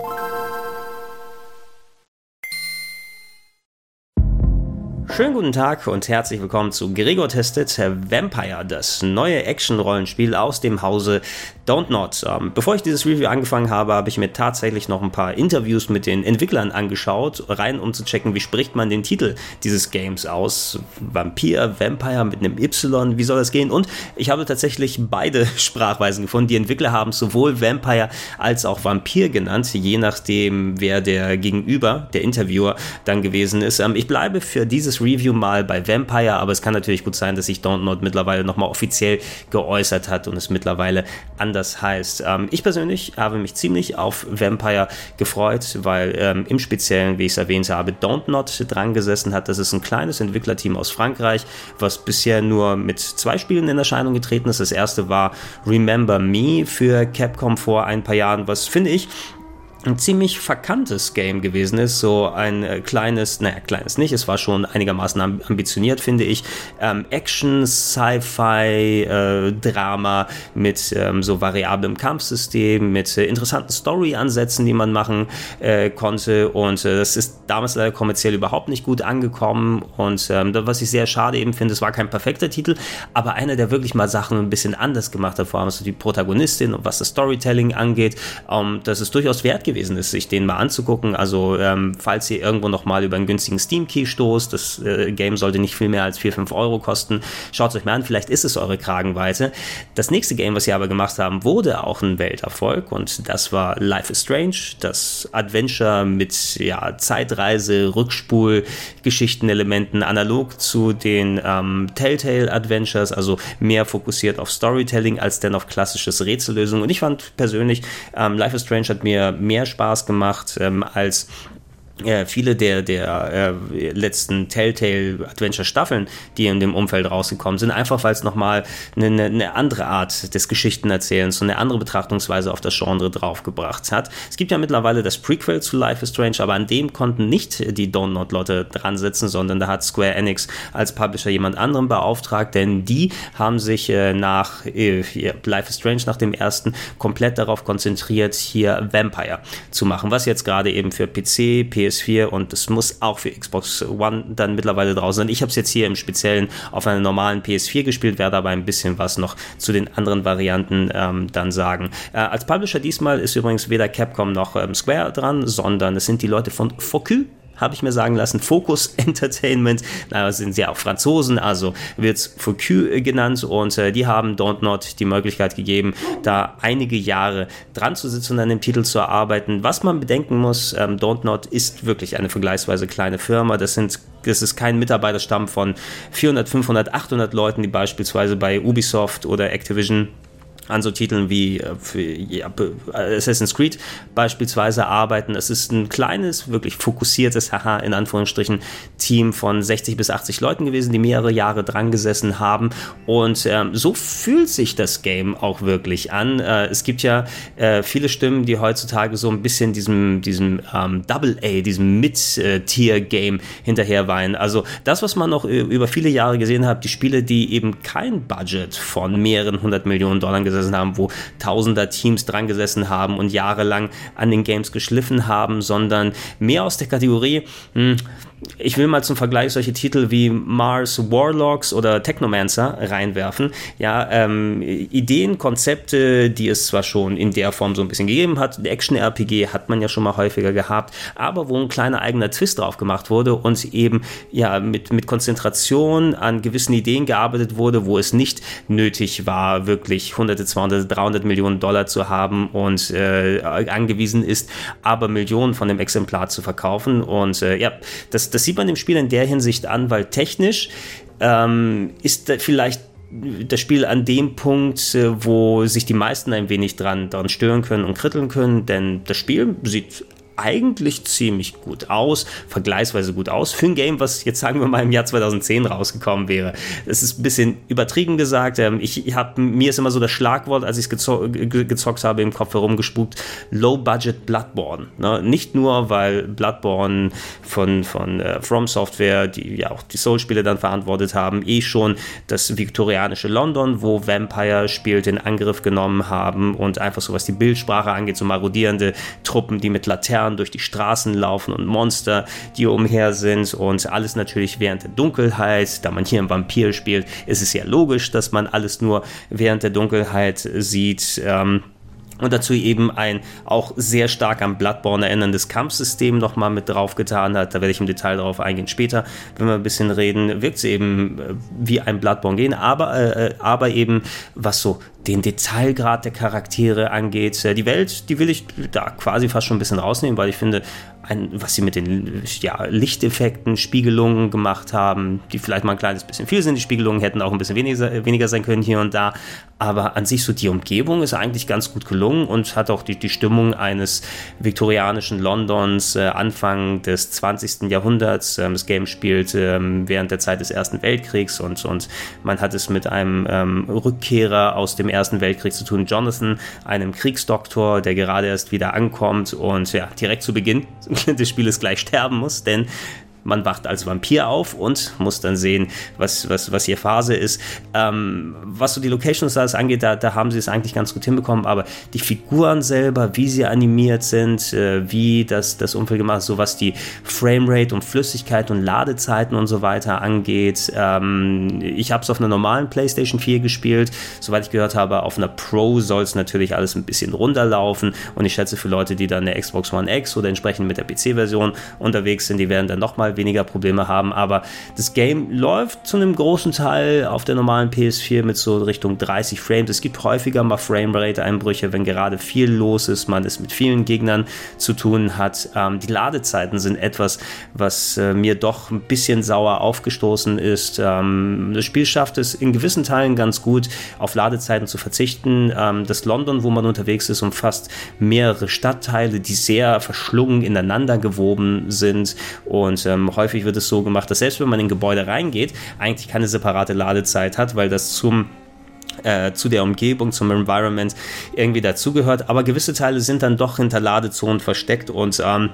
you Schönen guten Tag und herzlich willkommen zu Gregor Testet Vampire, das neue Action-Rollenspiel aus dem Hause Don't Not. Ähm, bevor ich dieses Review angefangen habe, habe ich mir tatsächlich noch ein paar Interviews mit den Entwicklern angeschaut, rein um zu checken, wie spricht man den Titel dieses Games aus. Vampir, Vampire mit einem Y, wie soll das gehen? Und ich habe tatsächlich beide Sprachweisen gefunden. Die Entwickler haben sowohl Vampire als auch Vampir genannt, je nachdem, wer der Gegenüber, der Interviewer, dann gewesen ist. Ähm, ich bleibe für dieses Review Review mal bei Vampire, aber es kann natürlich gut sein, dass sich Dontnod mittlerweile nochmal offiziell geäußert hat und es mittlerweile anders heißt. Ähm, ich persönlich habe mich ziemlich auf Vampire gefreut, weil ähm, im Speziellen, wie ich es erwähnt habe, Dontnod dran gesessen hat. Das ist ein kleines Entwicklerteam aus Frankreich, was bisher nur mit zwei Spielen in Erscheinung getreten ist. Das erste war Remember Me für Capcom vor ein paar Jahren, was finde ich ein ziemlich verkanntes Game gewesen ist, so ein äh, kleines, naja, kleines nicht, es war schon einigermaßen ambitioniert, finde ich, ähm, Action, Sci-Fi, äh, Drama mit ähm, so variablem Kampfsystem, mit äh, interessanten Story-Ansätzen, die man machen äh, konnte. Und äh, das ist damals leider kommerziell überhaupt nicht gut angekommen. Und ähm, was ich sehr schade eben finde, es war kein perfekter Titel, aber einer, der wirklich mal Sachen ein bisschen anders gemacht hat, vor allem so die Protagonistin und was das Storytelling angeht, ähm, das ist durchaus wert gewesen ist, sich den mal anzugucken. Also ähm, falls ihr irgendwo noch mal über einen günstigen Steam-Key stoßt, das äh, Game sollte nicht viel mehr als 4, 5 Euro kosten, schaut es euch mal an, vielleicht ist es eure Kragenweite. Das nächste Game, was sie aber gemacht haben, wurde auch ein Welterfolg und das war Life is Strange, das Adventure mit ja, Zeitreise, Rückspul, Geschichtenelementen, analog zu den ähm, Telltale Adventures, also mehr fokussiert auf Storytelling als denn auf klassisches Rätsellösung. Und ich fand persönlich, ähm, Life is Strange hat mir mehr mehr Spaß gemacht ähm, als äh, viele der, der äh, letzten Telltale Adventure Staffeln, die in dem Umfeld rausgekommen sind, einfach weil es nochmal eine, eine andere Art des Geschichtenerzählens und eine andere Betrachtungsweise auf das Genre draufgebracht hat. Es gibt ja mittlerweile das Prequel zu Life is Strange, aber an dem konnten nicht die Lotte dran sitzen, sondern da hat Square Enix als Publisher jemand anderen beauftragt, denn die haben sich äh, nach äh, Life is Strange, nach dem ersten, komplett darauf konzentriert, hier Vampire zu machen, was jetzt gerade eben für PC, PS PS4 und es muss auch für Xbox One dann mittlerweile draußen sein. Ich habe es jetzt hier im Speziellen auf einer normalen PS4 gespielt, werde aber ein bisschen was noch zu den anderen Varianten ähm, dann sagen. Äh, als Publisher diesmal ist übrigens weder Capcom noch ähm, Square dran, sondern es sind die Leute von Focus habe ich mir sagen lassen. Focus Entertainment, da sind sie auch Franzosen, also wird es Focus genannt und äh, die haben Don't Not die Möglichkeit gegeben, da einige Jahre dran zu sitzen und an dem Titel zu arbeiten. Was man bedenken muss, ähm, Don't Not ist wirklich eine vergleichsweise kleine Firma. Das sind das ist kein Mitarbeiterstamm von 400, 500, 800 Leuten, die beispielsweise bei Ubisoft oder Activision an so Titeln wie äh, ja, Assassin's Creed beispielsweise arbeiten. Es ist ein kleines, wirklich fokussiertes, haha, in Anführungsstrichen, Team von 60 bis 80 Leuten gewesen, die mehrere Jahre dran gesessen haben. Und ähm, so fühlt sich das Game auch wirklich an. Äh, es gibt ja äh, viele Stimmen, die heutzutage so ein bisschen diesem, diesem ähm, Double A, diesem Mid-Tier-Game hinterher weinen. Also das, was man noch über viele Jahre gesehen hat, die Spiele, die eben kein Budget von mehreren hundert Millionen Dollar gesetzt gesessen haben, wo tausender Teams dran gesessen haben und jahrelang an den Games geschliffen haben, sondern mehr aus der Kategorie, hm, ich will mal zum Vergleich solche Titel wie Mars Warlocks oder Technomancer reinwerfen. Ja, ähm, Ideen, Konzepte, die es zwar schon in der Form so ein bisschen gegeben hat, Action-RPG hat man ja schon mal häufiger gehabt, aber wo ein kleiner eigener Twist drauf gemacht wurde und eben ja mit, mit Konzentration an gewissen Ideen gearbeitet wurde, wo es nicht nötig war, wirklich hunderte, 200, 300 Millionen Dollar zu haben und äh, angewiesen ist, aber Millionen von dem Exemplar zu verkaufen. Und äh, ja, das das, sieht man dem Spiel in der Hinsicht an, weil technisch ähm, ist vielleicht das Spiel an dem Punkt, äh, wo sich die meisten ein wenig dran, dran stören können und kritteln können, denn das Spiel sieht eigentlich ziemlich gut aus, vergleichsweise gut aus für ein Game, was jetzt sagen wir mal im Jahr 2010 rausgekommen wäre. Das ist ein bisschen übertrieben gesagt. Ähm, ich, hab, mir ist immer so das Schlagwort, als ich es gezo gezockt habe, im Kopf herumgespukt, Low Budget Bloodborne. Ne? Nicht nur, weil Bloodborne von, von äh, From Software, die ja auch die Soul-Spiele dann verantwortet haben, eh schon das viktorianische London, wo Vampire spielt, in Angriff genommen haben und einfach so was die Bildsprache angeht, so marodierende Truppen, die mit Laternen durch die Straßen laufen und Monster, die umher sind und alles natürlich während der Dunkelheit. Da man hier im Vampir spielt, ist es ja logisch, dass man alles nur während der Dunkelheit sieht. Ähm, und dazu eben ein auch sehr stark an Bloodborne erinnerndes Kampfsystem nochmal mit draufgetan hat. Da werde ich im Detail darauf eingehen später, wenn wir ein bisschen reden. Wirkt es eben äh, wie ein Bloodborne gehen, aber, äh, äh, aber eben was so den Detailgrad der Charaktere angeht. Die Welt, die will ich da quasi fast schon ein bisschen rausnehmen, weil ich finde, ein, was sie mit den ja, Lichteffekten, Spiegelungen gemacht haben, die vielleicht mal ein kleines bisschen viel sind. Die Spiegelungen hätten auch ein bisschen weniger, weniger sein können hier und da. Aber an sich so die Umgebung ist eigentlich ganz gut gelungen und hat auch die, die Stimmung eines viktorianischen Londons äh, Anfang des 20. Jahrhunderts. Ähm, das Game spielt ähm, während der Zeit des Ersten Weltkriegs und, und man hat es mit einem ähm, Rückkehrer aus dem Ersten Weltkrieg zu tun, Jonathan, einem Kriegsdoktor, der gerade erst wieder ankommt und ja, direkt zu Beginn des Spieles gleich sterben muss, denn man wacht als Vampir auf und muss dann sehen, was, was, was hier Phase ist. Ähm, was so die Location Styles angeht, da, da haben sie es eigentlich ganz gut hinbekommen, aber die Figuren selber, wie sie animiert sind, äh, wie das, das Umfeld gemacht ist, so was die Framerate und Flüssigkeit und Ladezeiten und so weiter angeht. Ähm, ich habe es auf einer normalen PlayStation 4 gespielt. Soweit ich gehört habe, auf einer Pro soll es natürlich alles ein bisschen runterlaufen und ich schätze für Leute, die dann eine Xbox One X oder entsprechend mit der PC-Version unterwegs sind, die werden dann nochmal weniger Probleme haben. Aber das Game läuft zu einem großen Teil auf der normalen PS4 mit so Richtung 30 Frames. Es gibt häufiger mal Framerate-Einbrüche, wenn gerade viel los ist, man es mit vielen Gegnern zu tun hat. Ähm, die Ladezeiten sind etwas, was äh, mir doch ein bisschen sauer aufgestoßen ist. Ähm, das Spiel schafft es in gewissen Teilen ganz gut, auf Ladezeiten zu verzichten. Ähm, das London, wo man unterwegs ist, umfasst mehrere Stadtteile, die sehr verschlungen ineinander gewoben sind und ähm, häufig wird es so gemacht, dass selbst wenn man in ein Gebäude reingeht, eigentlich keine separate Ladezeit hat, weil das zum äh, zu der Umgebung, zum Environment irgendwie dazugehört. Aber gewisse Teile sind dann doch hinter Ladezonen versteckt und ähm,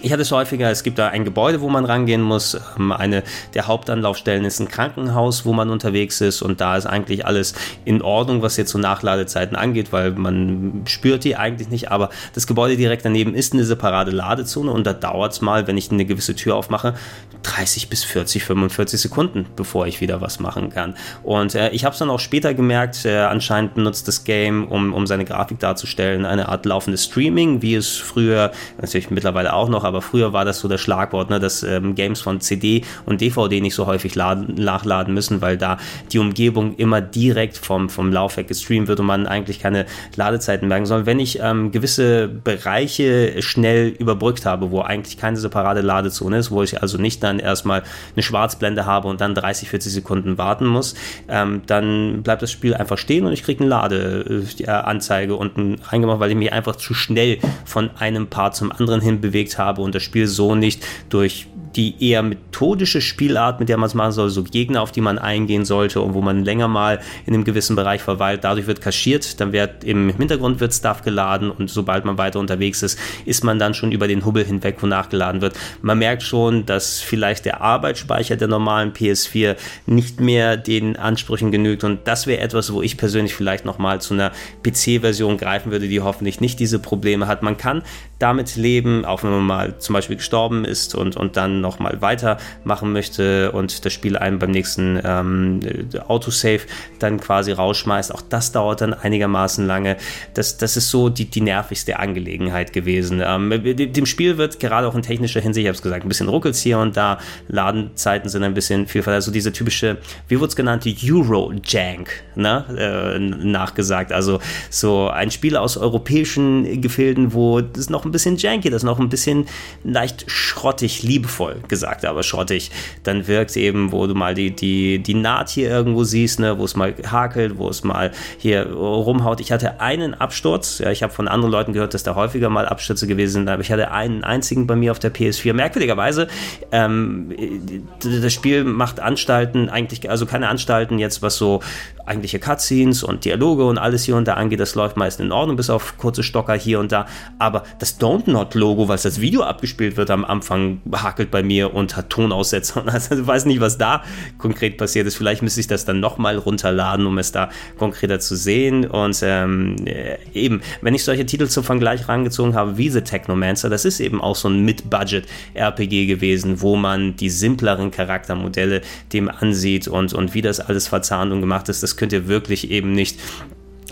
ich hatte es häufiger, es gibt da ein Gebäude, wo man rangehen muss. Ähm, eine der Hauptanlaufstellen ist ein Krankenhaus, wo man unterwegs ist und da ist eigentlich alles in Ordnung, was jetzt so Nachladezeiten angeht, weil man spürt die eigentlich nicht, aber das Gebäude direkt daneben ist eine separate Ladezone und da dauert es mal, wenn ich eine gewisse Tür aufmache, 30 bis 40, 45 Sekunden, bevor ich wieder was machen kann. Und äh, ich habe es dann auch später gemerkt, äh, anscheinend benutzt das Game, um, um seine Grafik darzustellen, eine Art laufendes Streaming, wie es früher, natürlich mittlerweile auch noch, aber früher war das so das Schlagwort, ne, dass ähm, Games von CD und DVD nicht so häufig laden, nachladen müssen, weil da die Umgebung immer direkt vom, vom Laufwerk gestreamt wird und man eigentlich keine Ladezeiten merken soll. Wenn ich ähm, gewisse Bereiche schnell überbrückt habe, wo eigentlich keine separate Ladezone ist, wo ich also nicht dann erstmal eine Schwarzblende habe und dann 30, 40 Sekunden warten muss, ähm, dann bleibt das Spiel einfach stehen und ich kriege eine Ladeanzeige unten reingemacht, weil ich mich einfach zu schnell von einem Part zum anderen hin bewegt habe und das Spiel so nicht durch die eher methodische Spielart, mit der man es machen soll, so Gegner, auf die man eingehen sollte und wo man länger mal in einem gewissen Bereich verweilt, dadurch wird kaschiert, dann wird im Hintergrund wird Stuff geladen und sobald man weiter unterwegs ist, ist man dann schon über den Hubbel hinweg, wo nachgeladen wird. Man merkt schon, dass vielleicht der Arbeitsspeicher der normalen PS4 nicht mehr den Ansprüchen genügt und das wäre etwas, wo ich persönlich vielleicht nochmal zu einer PC-Version greifen würde, die hoffentlich nicht diese Probleme hat. Man kann damit leben, auch wenn man mal zum Beispiel gestorben ist und, und dann nochmal weitermachen möchte und das Spiel einem beim nächsten ähm, Autosave dann quasi rausschmeißt. Auch das dauert dann einigermaßen lange. Das, das ist so die, die nervigste Angelegenheit gewesen. Ähm, dem Spiel wird gerade auch in technischer Hinsicht, ich habe es gesagt, ein bisschen ruckelt hier und da. Ladenzeiten sind ein bisschen vielfalt. Also diese typische, wie wurde es genannt, Euro-Jank ne? äh, nachgesagt. Also so ein Spiel aus europäischen Gefilden, wo das noch ein bisschen janky, das noch ein bisschen leicht schrottig, liebevoll toll gesagt, aber schrottig dann wirkt eben, wo du mal die, die, die Naht hier irgendwo siehst, ne, wo es mal hakelt, wo es mal hier rumhaut. Ich hatte einen Absturz, ja, ich habe von anderen Leuten gehört, dass da häufiger mal Abstürze gewesen sind, aber ich hatte einen einzigen bei mir auf der PS4. Merkwürdigerweise, ähm, das Spiel macht Anstalten, eigentlich, also keine Anstalten jetzt, was so eigentliche Cutscenes und Dialoge und alles hier und da angeht, das läuft meist in Ordnung, bis auf kurze Stocker hier und da. Aber das Don't Not Logo, was das Video abgespielt wird am Anfang, hakelt bei mir und hat Tonaussetzer. Also ich weiß nicht, was da konkret passiert ist. Vielleicht müsste ich das dann nochmal runterladen, um es da konkreter zu sehen. Und ähm, äh, eben, wenn ich solche Titel zum Vergleich rangezogen habe, wie The Technomancer, das ist eben auch so ein Mid-Budget-RPG gewesen, wo man die simpleren Charaktermodelle dem ansieht und, und wie das alles verzahnt und gemacht ist. Das könnt ihr wirklich eben nicht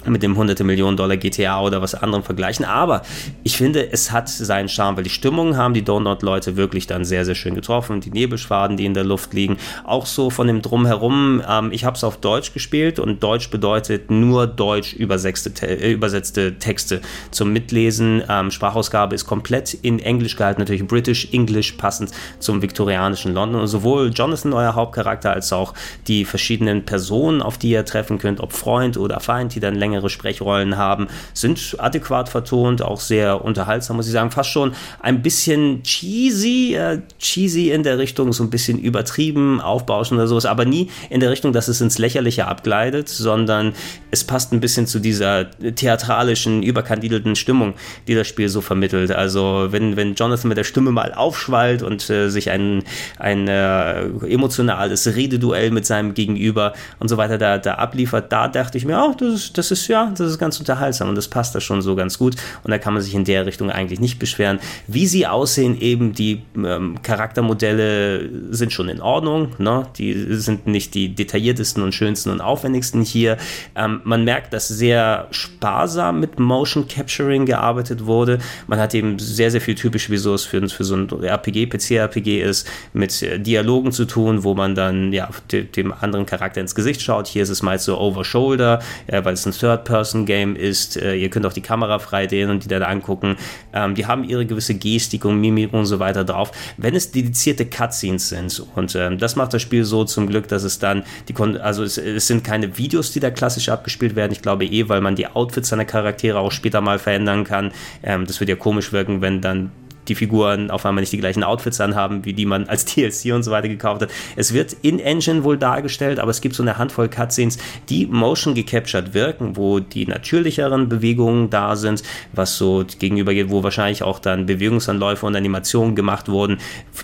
mit dem hunderte Millionen Dollar GTA oder was anderem vergleichen. Aber ich finde, es hat seinen Charme, weil die Stimmungen haben die Donut-Leute wirklich dann sehr, sehr schön getroffen. Die Nebelschwaden, die in der Luft liegen. Auch so von dem Drumherum. Ähm, ich habe es auf Deutsch gespielt und Deutsch bedeutet nur deutsch übersetzte, äh, übersetzte Texte zum Mitlesen. Ähm, Sprachausgabe ist komplett in Englisch gehalten, natürlich British English, passend zum viktorianischen London. Und sowohl Jonathan, euer Hauptcharakter, als auch die verschiedenen Personen, auf die ihr treffen könnt, ob Freund oder Feind, die dann länger längere Sprechrollen haben, sind adäquat vertont, auch sehr unterhaltsam, muss ich sagen. Fast schon ein bisschen cheesy, äh, cheesy in der Richtung, so ein bisschen übertrieben, aufbauschen oder sowas, aber nie in der Richtung, dass es ins Lächerliche abgleitet, sondern es passt ein bisschen zu dieser theatralischen, überkandidelten Stimmung, die das Spiel so vermittelt. Also wenn, wenn Jonathan mit der Stimme mal aufschwallt und äh, sich ein, ein äh, emotionales Rededuell mit seinem Gegenüber und so weiter da, da abliefert, da dachte ich mir, oh, das, das ist ist, ja, das ist ganz unterhaltsam und das passt da schon so ganz gut und da kann man sich in der Richtung eigentlich nicht beschweren. Wie sie aussehen, eben die ähm, Charaktermodelle sind schon in Ordnung, ne? die sind nicht die detailliertesten und schönsten und aufwendigsten hier. Ähm, man merkt, dass sehr sparsam mit Motion Capturing gearbeitet wurde. Man hat eben sehr, sehr viel typisch, wie so es für, für so ein RPG, PC-RPG ist, mit äh, Dialogen zu tun, wo man dann ja dem anderen Charakter ins Gesicht schaut. Hier ist es meist so over shoulder, äh, weil es ein Third Third-Person-Game ist. Äh, ihr könnt auch die Kamera frei drehen und die dann angucken. Ähm, die haben ihre gewisse Gestik und Mimik und so weiter drauf. Wenn es dedizierte Cutscenes sind und ähm, das macht das Spiel so zum Glück, dass es dann die Kon also es, es, sind keine Videos, die da klassisch abgespielt werden. Ich glaube eh, weil man die Outfits seiner Charaktere auch später mal verändern kann. Ähm, das wird ja komisch wirken, wenn dann die Figuren auf einmal nicht die gleichen Outfits anhaben, wie die man als DLC und so weiter gekauft hat. Es wird in-Engine wohl dargestellt, aber es gibt so eine Handvoll Cutscenes, die motion gecaptured wirken, wo die natürlicheren Bewegungen da sind, was so gegenüber geht, wo wahrscheinlich auch dann Bewegungsanläufe und Animationen gemacht wurden,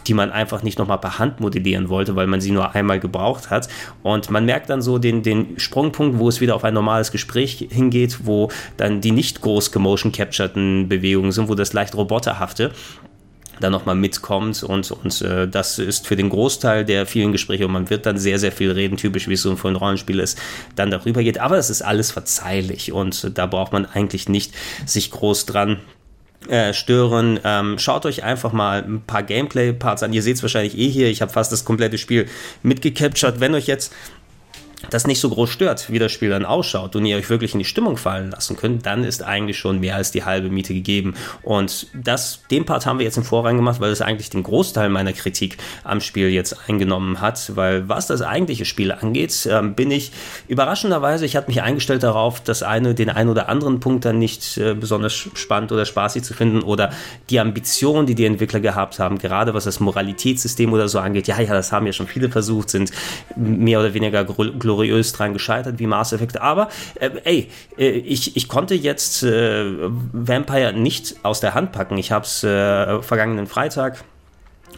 die man einfach nicht nochmal per Hand modellieren wollte, weil man sie nur einmal gebraucht hat. Und man merkt dann so den, den Sprungpunkt, wo es wieder auf ein normales Gespräch hingeht, wo dann die nicht groß gemotion captureden Bewegungen sind, wo das leicht roboterhafte da nochmal mitkommt und, und äh, das ist für den Großteil der vielen Gespräche und man wird dann sehr, sehr viel reden, typisch wie es so ein Rollenspiel ist, dann darüber geht, aber es ist alles verzeihlich und da braucht man eigentlich nicht sich groß dran äh, stören. Ähm, schaut euch einfach mal ein paar Gameplay-Parts an. Ihr seht es wahrscheinlich eh hier. Ich habe fast das komplette Spiel mitgecaptured. Wenn euch jetzt das nicht so groß stört, wie das Spiel dann ausschaut und ihr euch wirklich in die Stimmung fallen lassen könnt, dann ist eigentlich schon mehr als die halbe Miete gegeben. Und das, den Part haben wir jetzt im Vorrang gemacht, weil es eigentlich den Großteil meiner Kritik am Spiel jetzt eingenommen hat, weil was das eigentliche Spiel angeht, äh, bin ich überraschenderweise, ich hatte mich eingestellt darauf, das eine, den einen oder anderen Punkt dann nicht äh, besonders spannend oder spaßig zu finden oder die Ambition, die die Entwickler gehabt haben, gerade was das Moralitätssystem oder so angeht, ja, ja, das haben ja schon viele versucht, sind mehr oder weniger gloriös gloriös dran gescheitert wie Mass Effect. Aber äh, ey, äh, ich, ich konnte jetzt äh, Vampire nicht aus der Hand packen. Ich habe es äh, vergangenen Freitag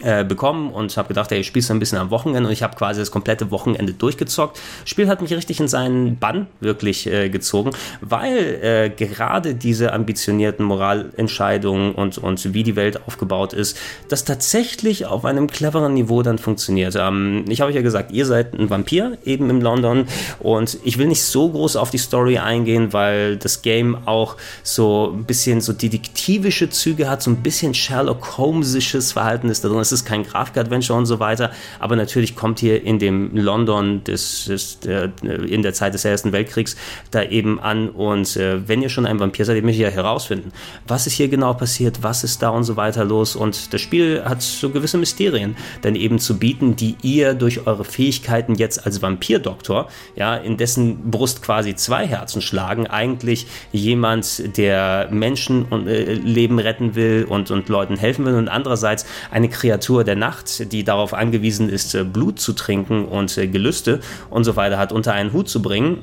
äh, bekommen und habe gedacht, ey, ich spiele ein bisschen am Wochenende und ich habe quasi das komplette Wochenende durchgezockt. Das Spiel hat mich richtig in seinen Bann wirklich äh, gezogen, weil äh, gerade diese ambitionierten Moralentscheidungen und, und wie die Welt aufgebaut ist, das tatsächlich auf einem cleveren Niveau dann funktioniert. Ähm, ich habe euch ja gesagt, ihr seid ein Vampir eben im London und ich will nicht so groß auf die Story eingehen, weil das Game auch so ein bisschen so detektivische Züge hat, so ein bisschen Sherlock Holmesisches Verhalten ist da drin das ist kein Grafik-Adventure und so weiter, aber natürlich kommt hier in dem London des, des äh, in der Zeit des Ersten Weltkriegs da eben an und äh, wenn ihr schon ein Vampir seid, ihr müsst ja herausfinden, was ist hier genau passiert, was ist da und so weiter los und das Spiel hat so gewisse Mysterien dann eben zu bieten, die ihr durch eure Fähigkeiten jetzt als Vampirdoktor, ja, in dessen Brust quasi zwei Herzen schlagen, eigentlich jemand, der Menschen und äh, Leben retten will und, und Leuten helfen will und andererseits eine Kreatur der Nacht, die darauf angewiesen ist, äh, Blut zu trinken und äh, Gelüste und so weiter hat, unter einen Hut zu bringen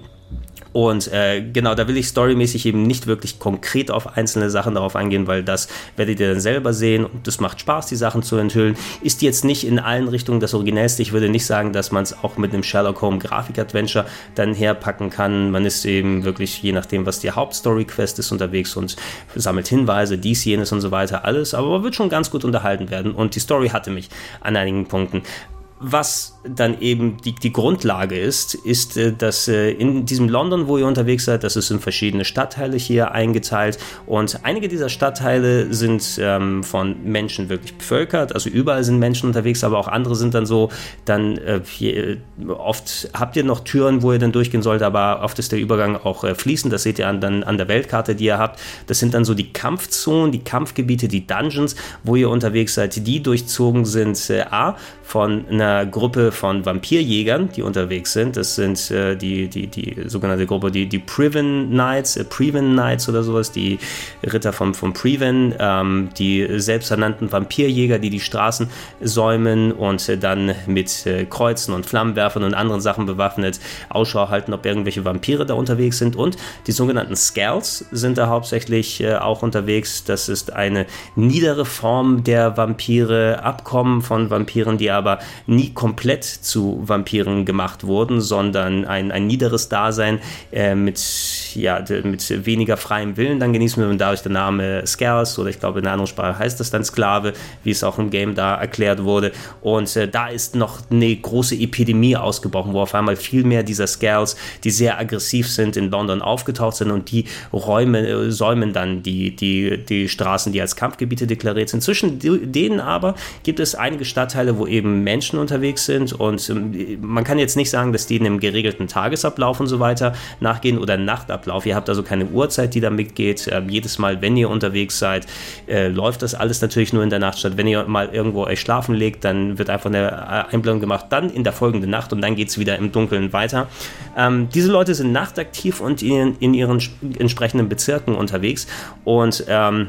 und äh, genau, da will ich storymäßig eben nicht wirklich konkret auf einzelne Sachen darauf eingehen, weil das werdet ihr dann selber sehen und es macht Spaß, die Sachen zu enthüllen. Ist jetzt nicht in allen Richtungen das Originellste. Ich würde nicht sagen, dass man es auch mit einem Sherlock Holmes Grafik-Adventure dann herpacken kann. Man ist eben wirklich, je nachdem, was die Hauptstory-Quest ist, unterwegs und sammelt Hinweise, dies, jenes und so weiter, alles. Aber man wird schon ganz gut unterhalten werden und die Story hatte mich an einigen Punkten. Was dann eben die, die Grundlage ist, ist, äh, dass äh, in diesem London, wo ihr unterwegs seid, das ist in verschiedene Stadtteile hier eingeteilt. Und einige dieser Stadtteile sind ähm, von Menschen wirklich bevölkert, also überall sind Menschen unterwegs, aber auch andere sind dann so, dann äh, hier, oft habt ihr noch Türen, wo ihr dann durchgehen sollt, aber oft ist der Übergang auch äh, fließend, das seht ihr an, dann an der Weltkarte, die ihr habt. Das sind dann so die Kampfzonen, die Kampfgebiete, die Dungeons, wo ihr unterwegs seid, die durchzogen sind, äh, A, von einer Gruppe von Vampirjägern, die unterwegs sind. Das sind äh, die, die, die sogenannte Gruppe, die, die Priven Knights, äh, Priven Knights oder sowas, die Ritter vom, vom Priven, ähm, die selbsternannten Vampirjäger, die die Straßen säumen und äh, dann mit äh, Kreuzen und Flammenwerfern und anderen Sachen bewaffnet Ausschau halten, ob irgendwelche Vampire da unterwegs sind. Und die sogenannten Scales sind da hauptsächlich äh, auch unterwegs. Das ist eine niedere Form der Vampire, Abkommen von Vampiren, die aber nie komplett zu Vampiren gemacht wurden, sondern ein, ein niederes Dasein äh, mit, ja, mit weniger freiem Willen dann genießen wir dadurch der Name Scars oder ich glaube in einer anderen Sprache heißt das dann Sklave, wie es auch im Game da erklärt wurde. Und äh, da ist noch eine große Epidemie ausgebrochen, wo auf einmal viel mehr dieser Scales, die sehr aggressiv sind, in London aufgetaucht sind und die Räume äh, säumen dann die, die, die Straßen, die als Kampfgebiete deklariert sind. Zwischen denen aber gibt es einige Stadtteile, wo eben Menschen unterwegs sind und ähm, man kann jetzt nicht sagen, dass die einem geregelten Tagesablauf und so weiter nachgehen oder Nachtablauf. Ihr habt also keine Uhrzeit, die da mitgeht. Ähm, jedes Mal, wenn ihr unterwegs seid, äh, läuft das alles natürlich nur in der Nacht statt. Wenn ihr mal irgendwo euch schlafen legt, dann wird einfach eine äh, Einblendung gemacht, dann in der folgenden Nacht und dann geht es wieder im Dunkeln weiter. Ähm, diese Leute sind nachtaktiv und in, in ihren entsprechenden Bezirken unterwegs und ähm,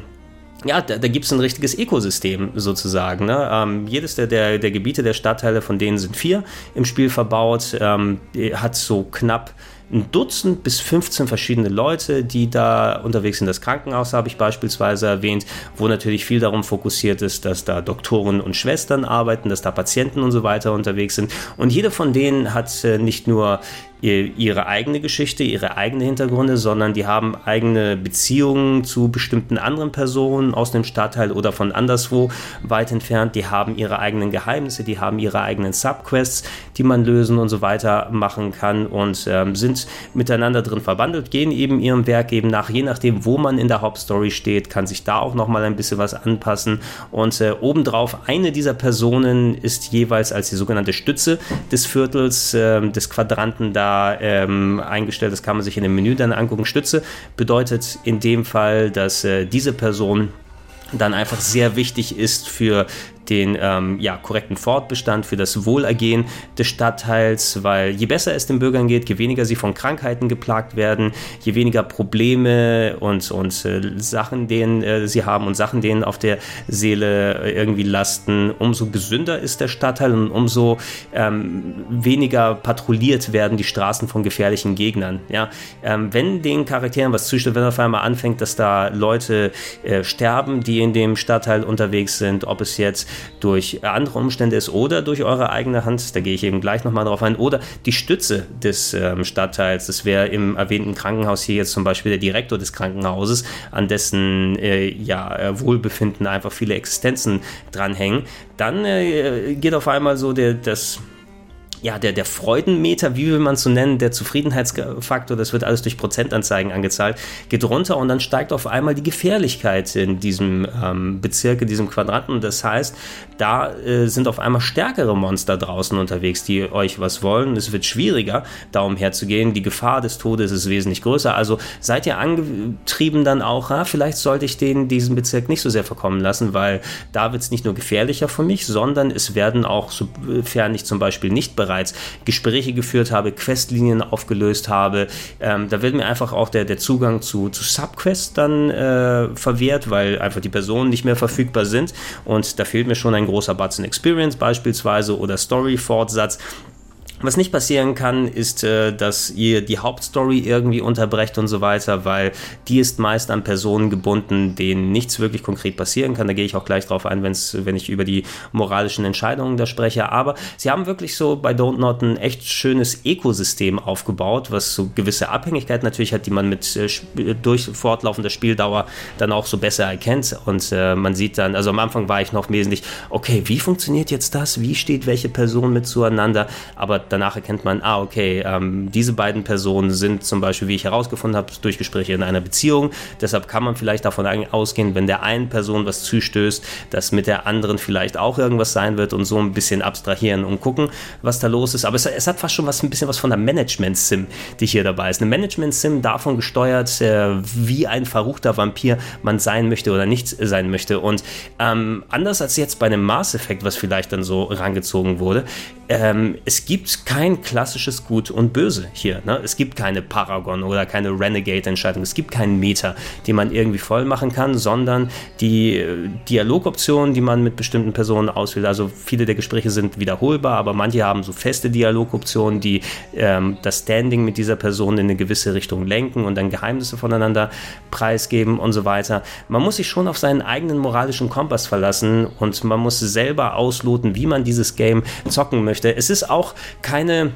ja, da, da gibt es ein richtiges Ökosystem sozusagen. Ne? Ähm, jedes der, der, der, Gebiete der Stadtteile, von denen sind vier im Spiel verbaut, ähm, hat so knapp ein Dutzend bis 15 verschiedene Leute, die da unterwegs sind. Das Krankenhaus habe ich beispielsweise erwähnt, wo natürlich viel darum fokussiert ist, dass da Doktoren und Schwestern arbeiten, dass da Patienten und so weiter unterwegs sind. Und jeder von denen hat äh, nicht nur ihre eigene Geschichte, ihre eigenen Hintergründe, sondern die haben eigene Beziehungen zu bestimmten anderen Personen aus dem Stadtteil oder von anderswo weit entfernt. Die haben ihre eigenen Geheimnisse, die haben ihre eigenen Subquests, die man lösen und so weiter machen kann und ähm, sind miteinander drin verbandelt, gehen eben ihrem Werk eben nach, je nachdem, wo man in der Hauptstory steht, kann sich da auch nochmal ein bisschen was anpassen. Und äh, obendrauf, eine dieser Personen ist jeweils als die sogenannte Stütze des Viertels, äh, des Quadranten da ähm, eingestellt. Das kann man sich in dem Menü dann angucken. Stütze bedeutet in dem Fall, dass äh, diese Person dann einfach sehr wichtig ist für den ähm, ja, korrekten Fortbestand, für das Wohlergehen des Stadtteils, weil je besser es den Bürgern geht, je weniger sie von Krankheiten geplagt werden, je weniger Probleme und, und äh, Sachen, denen äh, sie haben und Sachen, denen auf der Seele äh, irgendwie lasten, umso gesünder ist der Stadtteil und umso ähm, weniger patrouilliert werden die Straßen von gefährlichen Gegnern. Ja? Ähm, wenn den Charakteren was zusteht, wenn auf einmal anfängt, dass da Leute äh, sterben, die in dem Stadtteil unterwegs sind, ob es jetzt durch andere Umstände ist oder durch eure eigene Hand, da gehe ich eben gleich nochmal drauf ein, oder die Stütze des ähm, Stadtteils, das wäre im erwähnten Krankenhaus hier jetzt zum Beispiel der Direktor des Krankenhauses, an dessen äh, ja, äh, Wohlbefinden einfach viele Existenzen dranhängen, dann äh, geht auf einmal so der, das ja, der, der Freudenmeter, wie will man es so nennen, der Zufriedenheitsfaktor, das wird alles durch Prozentanzeigen angezahlt, geht runter und dann steigt auf einmal die Gefährlichkeit in diesem ähm, Bezirk, in diesem Quadranten. Das heißt, da äh, sind auf einmal stärkere Monster draußen unterwegs, die euch was wollen. Es wird schwieriger, da umherzugehen. Die Gefahr des Todes ist wesentlich größer. Also seid ihr angetrieben dann auch, ah, vielleicht sollte ich den, diesen Bezirk nicht so sehr verkommen lassen, weil da wird es nicht nur gefährlicher für mich, sondern es werden auch, sofern ich zum Beispiel nicht bereits Gespräche geführt habe, Questlinien aufgelöst habe, ähm, da wird mir einfach auch der, der Zugang zu, zu Subquests dann äh, verwehrt, weil einfach die Personen nicht mehr verfügbar sind und da fehlt mir schon ein großer Batzen Experience beispielsweise oder Story-Fortsatz. Was nicht passieren kann, ist, äh, dass ihr die Hauptstory irgendwie unterbrecht und so weiter, weil die ist meist an Personen gebunden, denen nichts wirklich konkret passieren kann. Da gehe ich auch gleich drauf ein, wenn's, wenn ich über die moralischen Entscheidungen da spreche. Aber sie haben wirklich so bei Don't Not ein echt schönes Ökosystem aufgebaut, was so gewisse Abhängigkeit natürlich hat, die man mit äh, durch fortlaufender Spieldauer dann auch so besser erkennt. Und äh, man sieht dann, also am Anfang war ich noch wesentlich, okay, wie funktioniert jetzt das? Wie steht welche Person mit zueinander? Aber danach erkennt man, ah, okay, ähm, diese beiden Personen sind zum Beispiel, wie ich herausgefunden habe, durch Gespräche in einer Beziehung. Deshalb kann man vielleicht davon ausgehen, wenn der einen Person was zustößt, dass mit der anderen vielleicht auch irgendwas sein wird und so ein bisschen abstrahieren und gucken, was da los ist. Aber es, es hat fast schon was, ein bisschen was von der Management-Sim, die hier dabei ist. Eine Management-Sim davon gesteuert, äh, wie ein verruchter Vampir man sein möchte oder nicht sein möchte. Und ähm, anders als jetzt bei einem Mass Effect, was vielleicht dann so rangezogen wurde, ähm, es gibt kein klassisches Gut und Böse hier. Ne? Es gibt keine Paragon oder keine Renegade-Entscheidung. Es gibt keinen Meter, die man irgendwie voll machen kann, sondern die äh, Dialogoptionen, die man mit bestimmten Personen auswählt. Also viele der Gespräche sind wiederholbar, aber manche haben so feste Dialogoptionen, die ähm, das Standing mit dieser Person in eine gewisse Richtung lenken und dann Geheimnisse voneinander preisgeben und so weiter. Man muss sich schon auf seinen eigenen moralischen Kompass verlassen und man muss selber ausloten, wie man dieses Game zocken möchte möchte. Es ist auch keine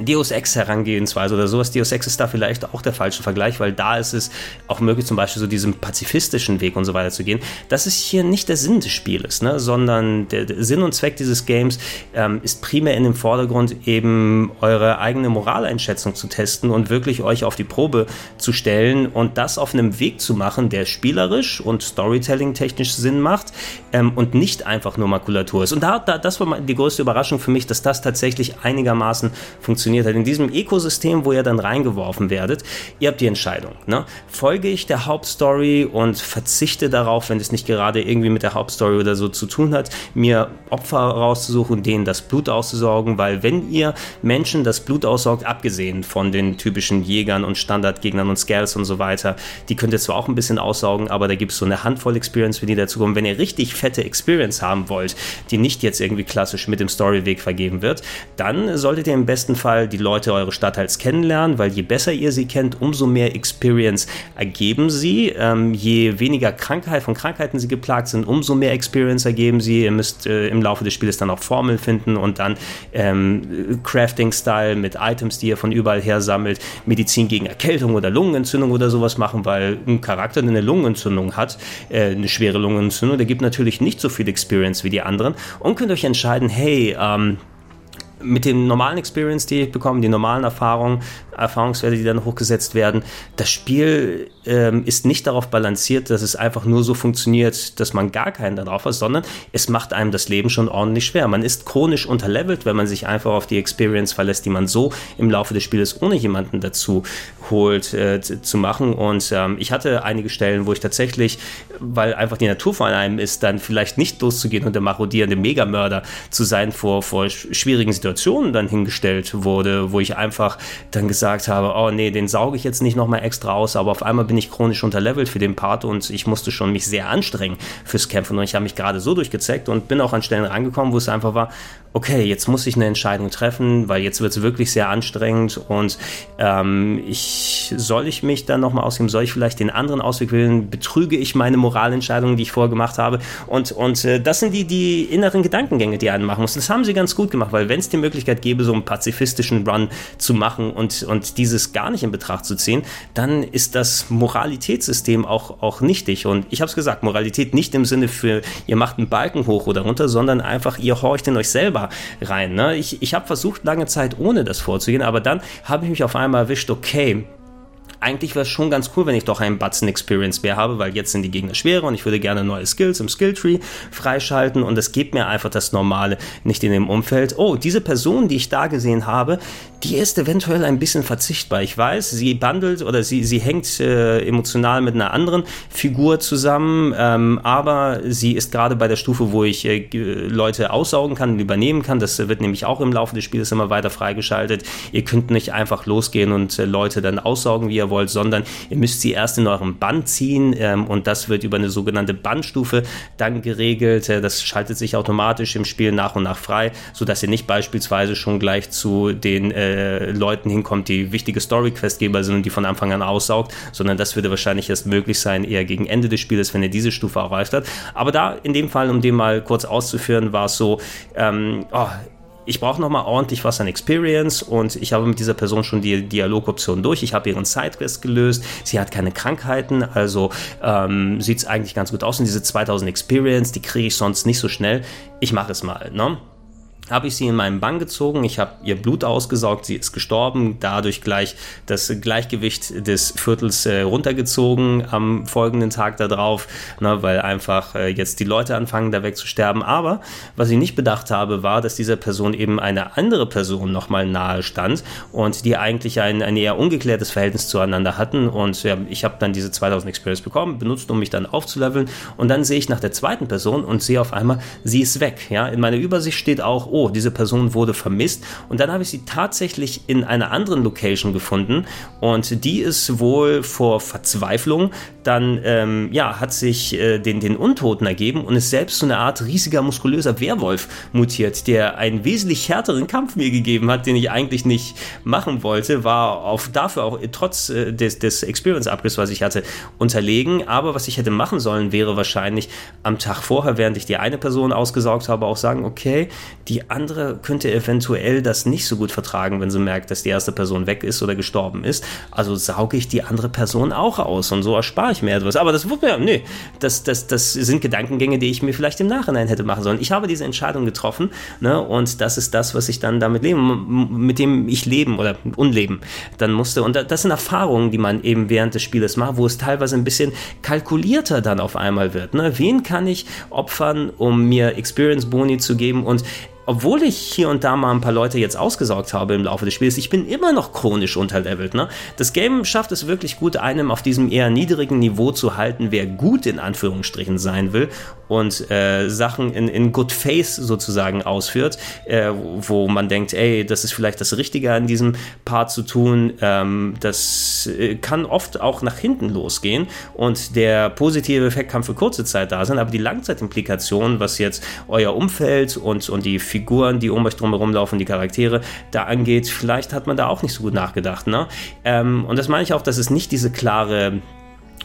Deus Ex Herangehensweise oder sowas. Deus Ex ist da vielleicht auch der falsche Vergleich, weil da ist es auch möglich, zum Beispiel so diesen pazifistischen Weg und so weiter zu gehen. Das ist hier nicht der Sinn des Spieles, ne? sondern der, der Sinn und Zweck dieses Games ähm, ist primär in dem Vordergrund eben eure eigene Moraleinschätzung zu testen und wirklich euch auf die Probe zu stellen und das auf einem Weg zu machen, der spielerisch und Storytelling technisch Sinn macht ähm, und nicht einfach nur Makulatur ist. Und da, da, das war die größte Überraschung für mich, dass das tatsächlich einigermaßen funktioniert funktioniert hat. In diesem Ökosystem, wo ihr dann reingeworfen werdet, ihr habt die Entscheidung. Ne? Folge ich der Hauptstory und verzichte darauf, wenn es nicht gerade irgendwie mit der Hauptstory oder so zu tun hat, mir Opfer rauszusuchen, denen das Blut auszusaugen, weil wenn ihr Menschen das Blut aussaugt, abgesehen von den typischen Jägern und Standardgegnern und Scales und so weiter, die könnt ihr zwar auch ein bisschen aussaugen, aber da gibt es so eine Handvoll Experience, wenn die dazu kommen. Wenn ihr richtig fette Experience haben wollt, die nicht jetzt irgendwie klassisch mit dem Storyweg vergeben wird, dann solltet ihr im besten Fall Fall die Leute eures Stadtteils kennenlernen, weil je besser ihr sie kennt, umso mehr Experience ergeben sie. Ähm, je weniger Krankheit von Krankheiten sie geplagt sind, umso mehr Experience ergeben sie. Ihr müsst äh, im Laufe des Spiels dann auch Formeln finden und dann ähm, Crafting-Style mit Items, die ihr von überall her sammelt, Medizin gegen Erkältung oder Lungenentzündung oder sowas machen, weil ein Charakter, der eine Lungenentzündung hat, äh, eine schwere Lungenentzündung, der gibt natürlich nicht so viel Experience wie die anderen und könnt euch entscheiden, hey, ähm, mit dem normalen Experience, die ich bekomme, die normalen Erfahrungen, Erfahrungswerte, die dann hochgesetzt werden, das Spiel ähm, ist nicht darauf balanciert, dass es einfach nur so funktioniert, dass man gar keinen darauf hat, sondern es macht einem das Leben schon ordentlich schwer. Man ist chronisch unterlevelt, wenn man sich einfach auf die Experience verlässt, die man so im Laufe des Spieles ohne jemanden dazu holt äh, zu machen. Und ähm, ich hatte einige Stellen, wo ich tatsächlich, weil einfach die Natur von einem ist, dann vielleicht nicht loszugehen und der marodierende Megamörder zu sein vor, vor schwierigen Situationen dann hingestellt wurde, wo ich einfach dann gesagt habe, oh nee, den sauge ich jetzt nicht nochmal extra aus, aber auf einmal bin ich chronisch unterlevelt für den Part und ich musste schon mich sehr anstrengen fürs Kämpfen. Und ich habe mich gerade so durchgezeckt und bin auch an Stellen rangekommen, wo es einfach war, okay, jetzt muss ich eine Entscheidung treffen, weil jetzt wird es wirklich sehr anstrengend und ähm, ich soll ich mich dann nochmal ausgeben, soll ich vielleicht den anderen Ausweg wählen, betrüge ich meine Moralentscheidungen, die ich vorher gemacht habe? Und, und äh, das sind die, die inneren Gedankengänge, die einen machen muss. Das haben sie ganz gut gemacht, weil wenn es die Möglichkeit gäbe, so einen pazifistischen Run zu machen und, und dieses gar nicht in Betracht zu ziehen, dann ist das Moralitätssystem auch, auch nichtig. Und ich habe es gesagt, Moralität nicht im Sinne für, ihr macht einen Balken hoch oder runter, sondern einfach, ihr horcht in euch selber rein. Ne? Ich, ich habe versucht, lange Zeit ohne das vorzugehen, aber dann habe ich mich auf einmal erwischt, okay, eigentlich wäre es schon ganz cool, wenn ich doch einen Batzen Experience mehr habe, weil jetzt sind die Gegner schwerer und ich würde gerne neue Skills im Skilltree freischalten und es gibt mir einfach das Normale nicht in dem Umfeld. Oh, diese Person, die ich da gesehen habe, die ist eventuell ein bisschen verzichtbar. Ich weiß, sie bundelt oder sie, sie hängt äh, emotional mit einer anderen Figur zusammen, ähm, aber sie ist gerade bei der Stufe, wo ich äh, Leute aussaugen kann und übernehmen kann. Das wird nämlich auch im Laufe des Spiels immer weiter freigeschaltet. Ihr könnt nicht einfach losgehen und äh, Leute dann aussaugen, wie ihr wollt, sondern ihr müsst sie erst in eurem Band ziehen ähm, und das wird über eine sogenannte Bandstufe dann geregelt. Äh, das schaltet sich automatisch im Spiel nach und nach frei, sodass ihr nicht beispielsweise schon gleich zu den äh, äh, Leuten hinkommt, die wichtige Story-Questgeber sind und die von Anfang an aussaugt, sondern das würde wahrscheinlich erst möglich sein, eher gegen Ende des Spieles, wenn er diese Stufe erreicht hat. Aber da, in dem Fall, um den mal kurz auszuführen, war es so, ähm, oh, ich brauche nochmal ordentlich was an Experience und ich habe mit dieser Person schon die Dialogoption durch. Ich habe ihren Sidequest gelöst. Sie hat keine Krankheiten, also ähm, sieht es eigentlich ganz gut aus. Und diese 2000 Experience, die kriege ich sonst nicht so schnell. Ich mache es mal. Ne? Habe ich sie in meinen Bann gezogen, ich habe ihr Blut ausgesaugt, sie ist gestorben, dadurch gleich das Gleichgewicht des Viertels äh, runtergezogen am folgenden Tag darauf, ne, weil einfach äh, jetzt die Leute anfangen, da wegzusterben. Aber was ich nicht bedacht habe, war, dass dieser Person eben eine andere Person nochmal nahe stand und die eigentlich ein, ein eher ungeklärtes Verhältnis zueinander hatten. Und ja, ich habe dann diese 2000 Experience bekommen, benutzt, um mich dann aufzuleveln. Und dann sehe ich nach der zweiten Person und sehe auf einmal, sie ist weg. Ja, in meiner Übersicht steht auch, oh, diese Person wurde vermisst. Und dann habe ich sie tatsächlich in einer anderen Location gefunden. Und die ist wohl vor Verzweiflung dann ähm, ja, hat sich äh, den, den Untoten ergeben und ist selbst so eine Art riesiger, muskulöser Werwolf mutiert, der einen wesentlich härteren Kampf mir gegeben hat, den ich eigentlich nicht machen wollte, war auf dafür auch trotz äh, des, des Experience-Upgrades, was ich hatte, unterlegen. Aber was ich hätte machen sollen, wäre wahrscheinlich am Tag vorher, während ich die eine Person ausgesaugt habe, auch sagen, okay, die andere könnte eventuell das nicht so gut vertragen, wenn sie merkt, dass die erste Person weg ist oder gestorben ist. Also sauge ich die andere Person auch aus und so erspare ich mir etwas. Aber das wurde mir, nee, das, das, das sind Gedankengänge, die ich mir vielleicht im Nachhinein hätte machen sollen. Ich habe diese Entscheidung getroffen ne, und das ist das, was ich dann damit leben, mit dem ich leben oder unleben dann musste. Und das sind Erfahrungen, die man eben während des Spieles macht, wo es teilweise ein bisschen kalkulierter dann auf einmal wird. Ne? Wen kann ich opfern, um mir Experience Boni zu geben und obwohl ich hier und da mal ein paar Leute jetzt ausgesaugt habe im Laufe des Spiels, ich bin immer noch chronisch unterlevelt. Ne? Das Game schafft es wirklich gut, einem auf diesem eher niedrigen Niveau zu halten, wer gut in Anführungsstrichen sein will und äh, Sachen in, in good face sozusagen ausführt, äh, wo man denkt, ey, das ist vielleicht das Richtige an diesem Part zu tun. Ähm, das äh, kann oft auch nach hinten losgehen und der positive Effekt kann für kurze Zeit da sein, aber die Langzeitimplikationen, was jetzt euer Umfeld und, und die Figuren, die um euch drumherum laufen, die Charaktere da angeht, vielleicht hat man da auch nicht so gut nachgedacht. Ne? Ähm, und das meine ich auch, dass es nicht diese klare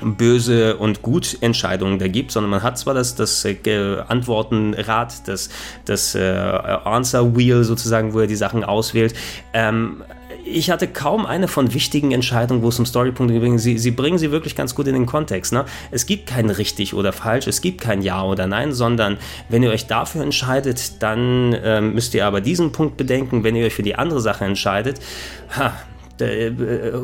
böse und gut Entscheidungen da gibt, sondern man hat zwar das, das äh, Antwortenrad, das, das äh, Answer Wheel sozusagen, wo er die Sachen auswählt, ähm, ich hatte kaum eine von wichtigen Entscheidungen, wo es um Storypunkte ging. Sie, sie bringen sie wirklich ganz gut in den Kontext. Ne? Es gibt kein richtig oder falsch, es gibt kein Ja oder Nein, sondern wenn ihr euch dafür entscheidet, dann äh, müsst ihr aber diesen Punkt bedenken. Wenn ihr euch für die andere Sache entscheidet, ha, äh,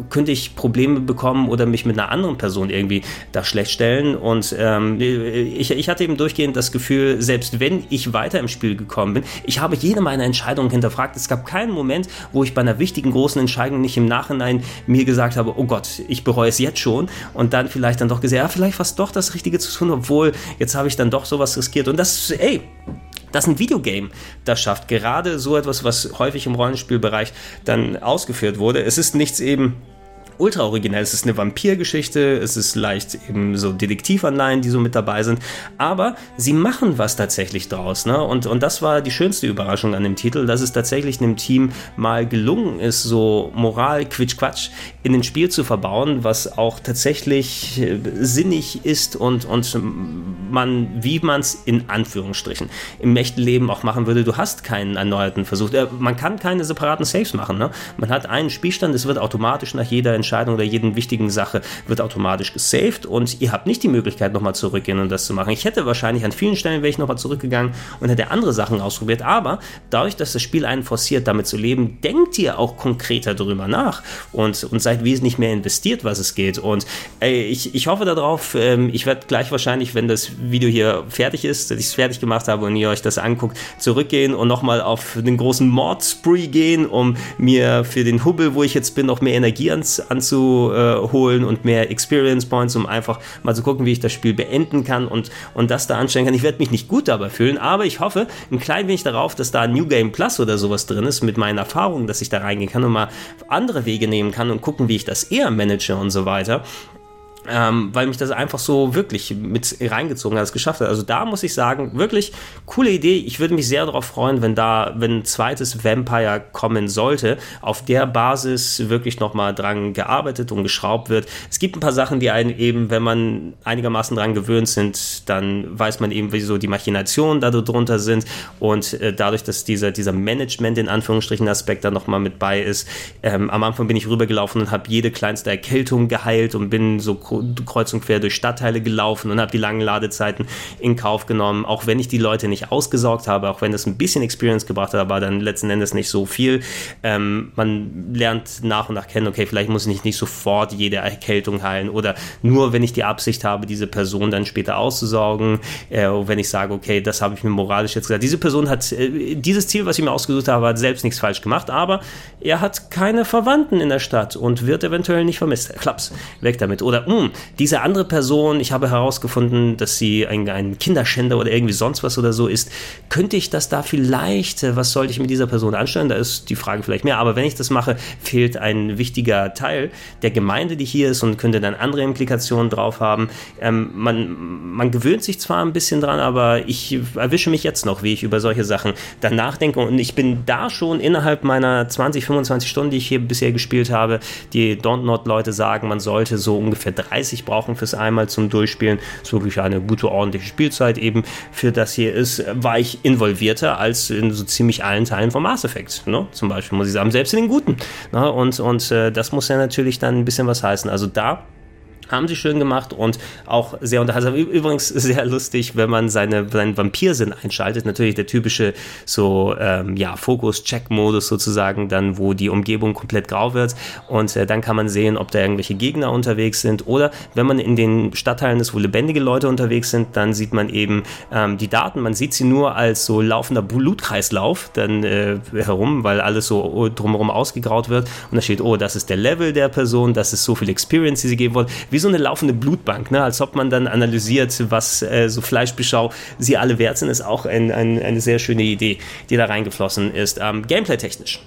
könnte ich Probleme bekommen oder mich mit einer anderen Person irgendwie da schlecht stellen. Und ähm, ich, ich hatte eben durchgehend das Gefühl, selbst wenn ich weiter im Spiel gekommen bin, ich habe jede meiner Entscheidungen hinterfragt. Es gab keinen Moment, wo ich bei einer wichtigen großen Entscheidung nicht im Nachhinein mir gesagt habe, oh Gott, ich bereue es jetzt schon. Und dann vielleicht dann doch gesagt, ja, vielleicht war es doch das Richtige zu tun, obwohl jetzt habe ich dann doch sowas riskiert. Und das, ey, dass ein Videogame das schafft. Gerade so etwas, was häufig im Rollenspielbereich dann ausgeführt wurde. Es ist nichts eben ultra originell. Es ist eine Vampirgeschichte, es ist leicht eben so Detektivanleihen, die so mit dabei sind, aber sie machen was tatsächlich draus. Ne? Und, und das war die schönste Überraschung an dem Titel, dass es tatsächlich einem Team mal gelungen ist, so Moral, Quitsch, Quatsch in ein Spiel zu verbauen, was auch tatsächlich äh, sinnig ist und, und man, wie man es in Anführungsstrichen im echten Leben auch machen würde. Du hast keinen erneuerten Versuch. Äh, man kann keine separaten Saves machen. Ne? Man hat einen Spielstand, es wird automatisch nach jeder Entscheidung Entscheidung oder jeden wichtigen Sache wird automatisch gesaved und ihr habt nicht die Möglichkeit, nochmal zurückgehen und das zu machen. Ich hätte wahrscheinlich an vielen Stellen wäre ich nochmal zurückgegangen und hätte andere Sachen ausprobiert, aber dadurch, dass das Spiel einen forciert, damit zu leben, denkt ihr auch konkreter darüber nach und, und seid wesentlich mehr investiert, was es geht. Und ey, ich, ich hoffe darauf, ähm, ich werde gleich wahrscheinlich, wenn das Video hier fertig ist, dass ich es fertig gemacht habe und ihr euch das anguckt, zurückgehen und nochmal auf den großen Mod-Spree gehen, um mir für den Hubbel, wo ich jetzt bin, noch mehr Energie ans, anzuholen und mehr Experience Points, um einfach mal zu gucken, wie ich das Spiel beenden kann und, und das da anstellen kann. Ich werde mich nicht gut dabei fühlen, aber ich hoffe ein klein wenig darauf, dass da New Game Plus oder sowas drin ist mit meinen Erfahrungen, dass ich da reingehen kann und mal andere Wege nehmen kann und gucken, wie ich das eher manage und so weiter ähm, weil mich das einfach so wirklich mit reingezogen hat, es geschafft hat. Also da muss ich sagen, wirklich coole Idee. Ich würde mich sehr darauf freuen, wenn da, wenn ein zweites Vampire kommen sollte, auf der Basis wirklich nochmal dran gearbeitet und geschraubt wird. Es gibt ein paar Sachen, die einen eben, wenn man einigermaßen dran gewöhnt sind, dann weiß man eben, wie so die Machinationen da drunter sind und äh, dadurch, dass dieser, dieser Management in Anführungsstrichen Aspekt da nochmal mit bei ist. Ähm, am Anfang bin ich rübergelaufen und habe jede kleinste Erkältung geheilt und bin so kreuz und quer durch Stadtteile gelaufen und habe die langen Ladezeiten in Kauf genommen, auch wenn ich die Leute nicht ausgesaugt habe, auch wenn das ein bisschen Experience gebracht hat, aber dann letzten Endes nicht so viel. Ähm, man lernt nach und nach kennen, okay, vielleicht muss ich nicht sofort jede Erkältung heilen oder nur, wenn ich die Absicht habe, diese Person dann später auszusaugen, äh, wenn ich sage, okay, das habe ich mir moralisch jetzt gesagt. Diese Person hat äh, dieses Ziel, was ich mir ausgesucht habe, hat selbst nichts falsch gemacht, aber er hat keine Verwandten in der Stadt und wird eventuell nicht vermisst. Klaps, weg damit. Oder, mh, hm, diese andere Person, ich habe herausgefunden, dass sie ein, ein Kinderschänder oder irgendwie sonst was oder so ist. Könnte ich das da vielleicht, äh, was sollte ich mit dieser Person anstellen? Da ist die Frage vielleicht mehr. Aber wenn ich das mache, fehlt ein wichtiger Teil der Gemeinde, die hier ist und könnte dann andere Implikationen drauf haben. Ähm, man, man gewöhnt sich zwar ein bisschen dran, aber ich erwische mich jetzt noch, wie ich über solche Sachen dann nachdenke. Und ich bin da schon innerhalb meiner 20, 25 Stunden, die ich hier bisher gespielt habe, die Don't Not Leute sagen, man sollte so ungefähr 30 30 brauchen fürs einmal zum Durchspielen. Das ist wirklich eine gute, ordentliche Spielzeit eben für das hier ist, war ich involvierter als in so ziemlich allen Teilen von Mass Effect. Ne? Zum Beispiel muss ich sagen, selbst in den guten. Ne? Und, und äh, das muss ja natürlich dann ein bisschen was heißen. Also da haben sie schön gemacht und auch sehr unterhaltsam. Übrigens sehr lustig, wenn man seine, seinen Vampirsinn einschaltet. Natürlich der typische so ähm, ja Fokus-Check-Modus sozusagen, dann wo die Umgebung komplett grau wird und äh, dann kann man sehen, ob da irgendwelche Gegner unterwegs sind oder wenn man in den Stadtteilen ist, wo lebendige Leute unterwegs sind, dann sieht man eben ähm, die Daten. Man sieht sie nur als so laufender Blutkreislauf dann äh, herum, weil alles so drumherum ausgegraut wird und da steht, oh, das ist der Level der Person, das ist so viel Experience, die sie geben wollen. Wie so eine laufende Blutbank, ne? als ob man dann analysiert, was äh, so Fleischbeschau sie alle wert sind, ist auch ein, ein, eine sehr schöne Idee, die da reingeflossen ist. Ähm, Gameplay-technisch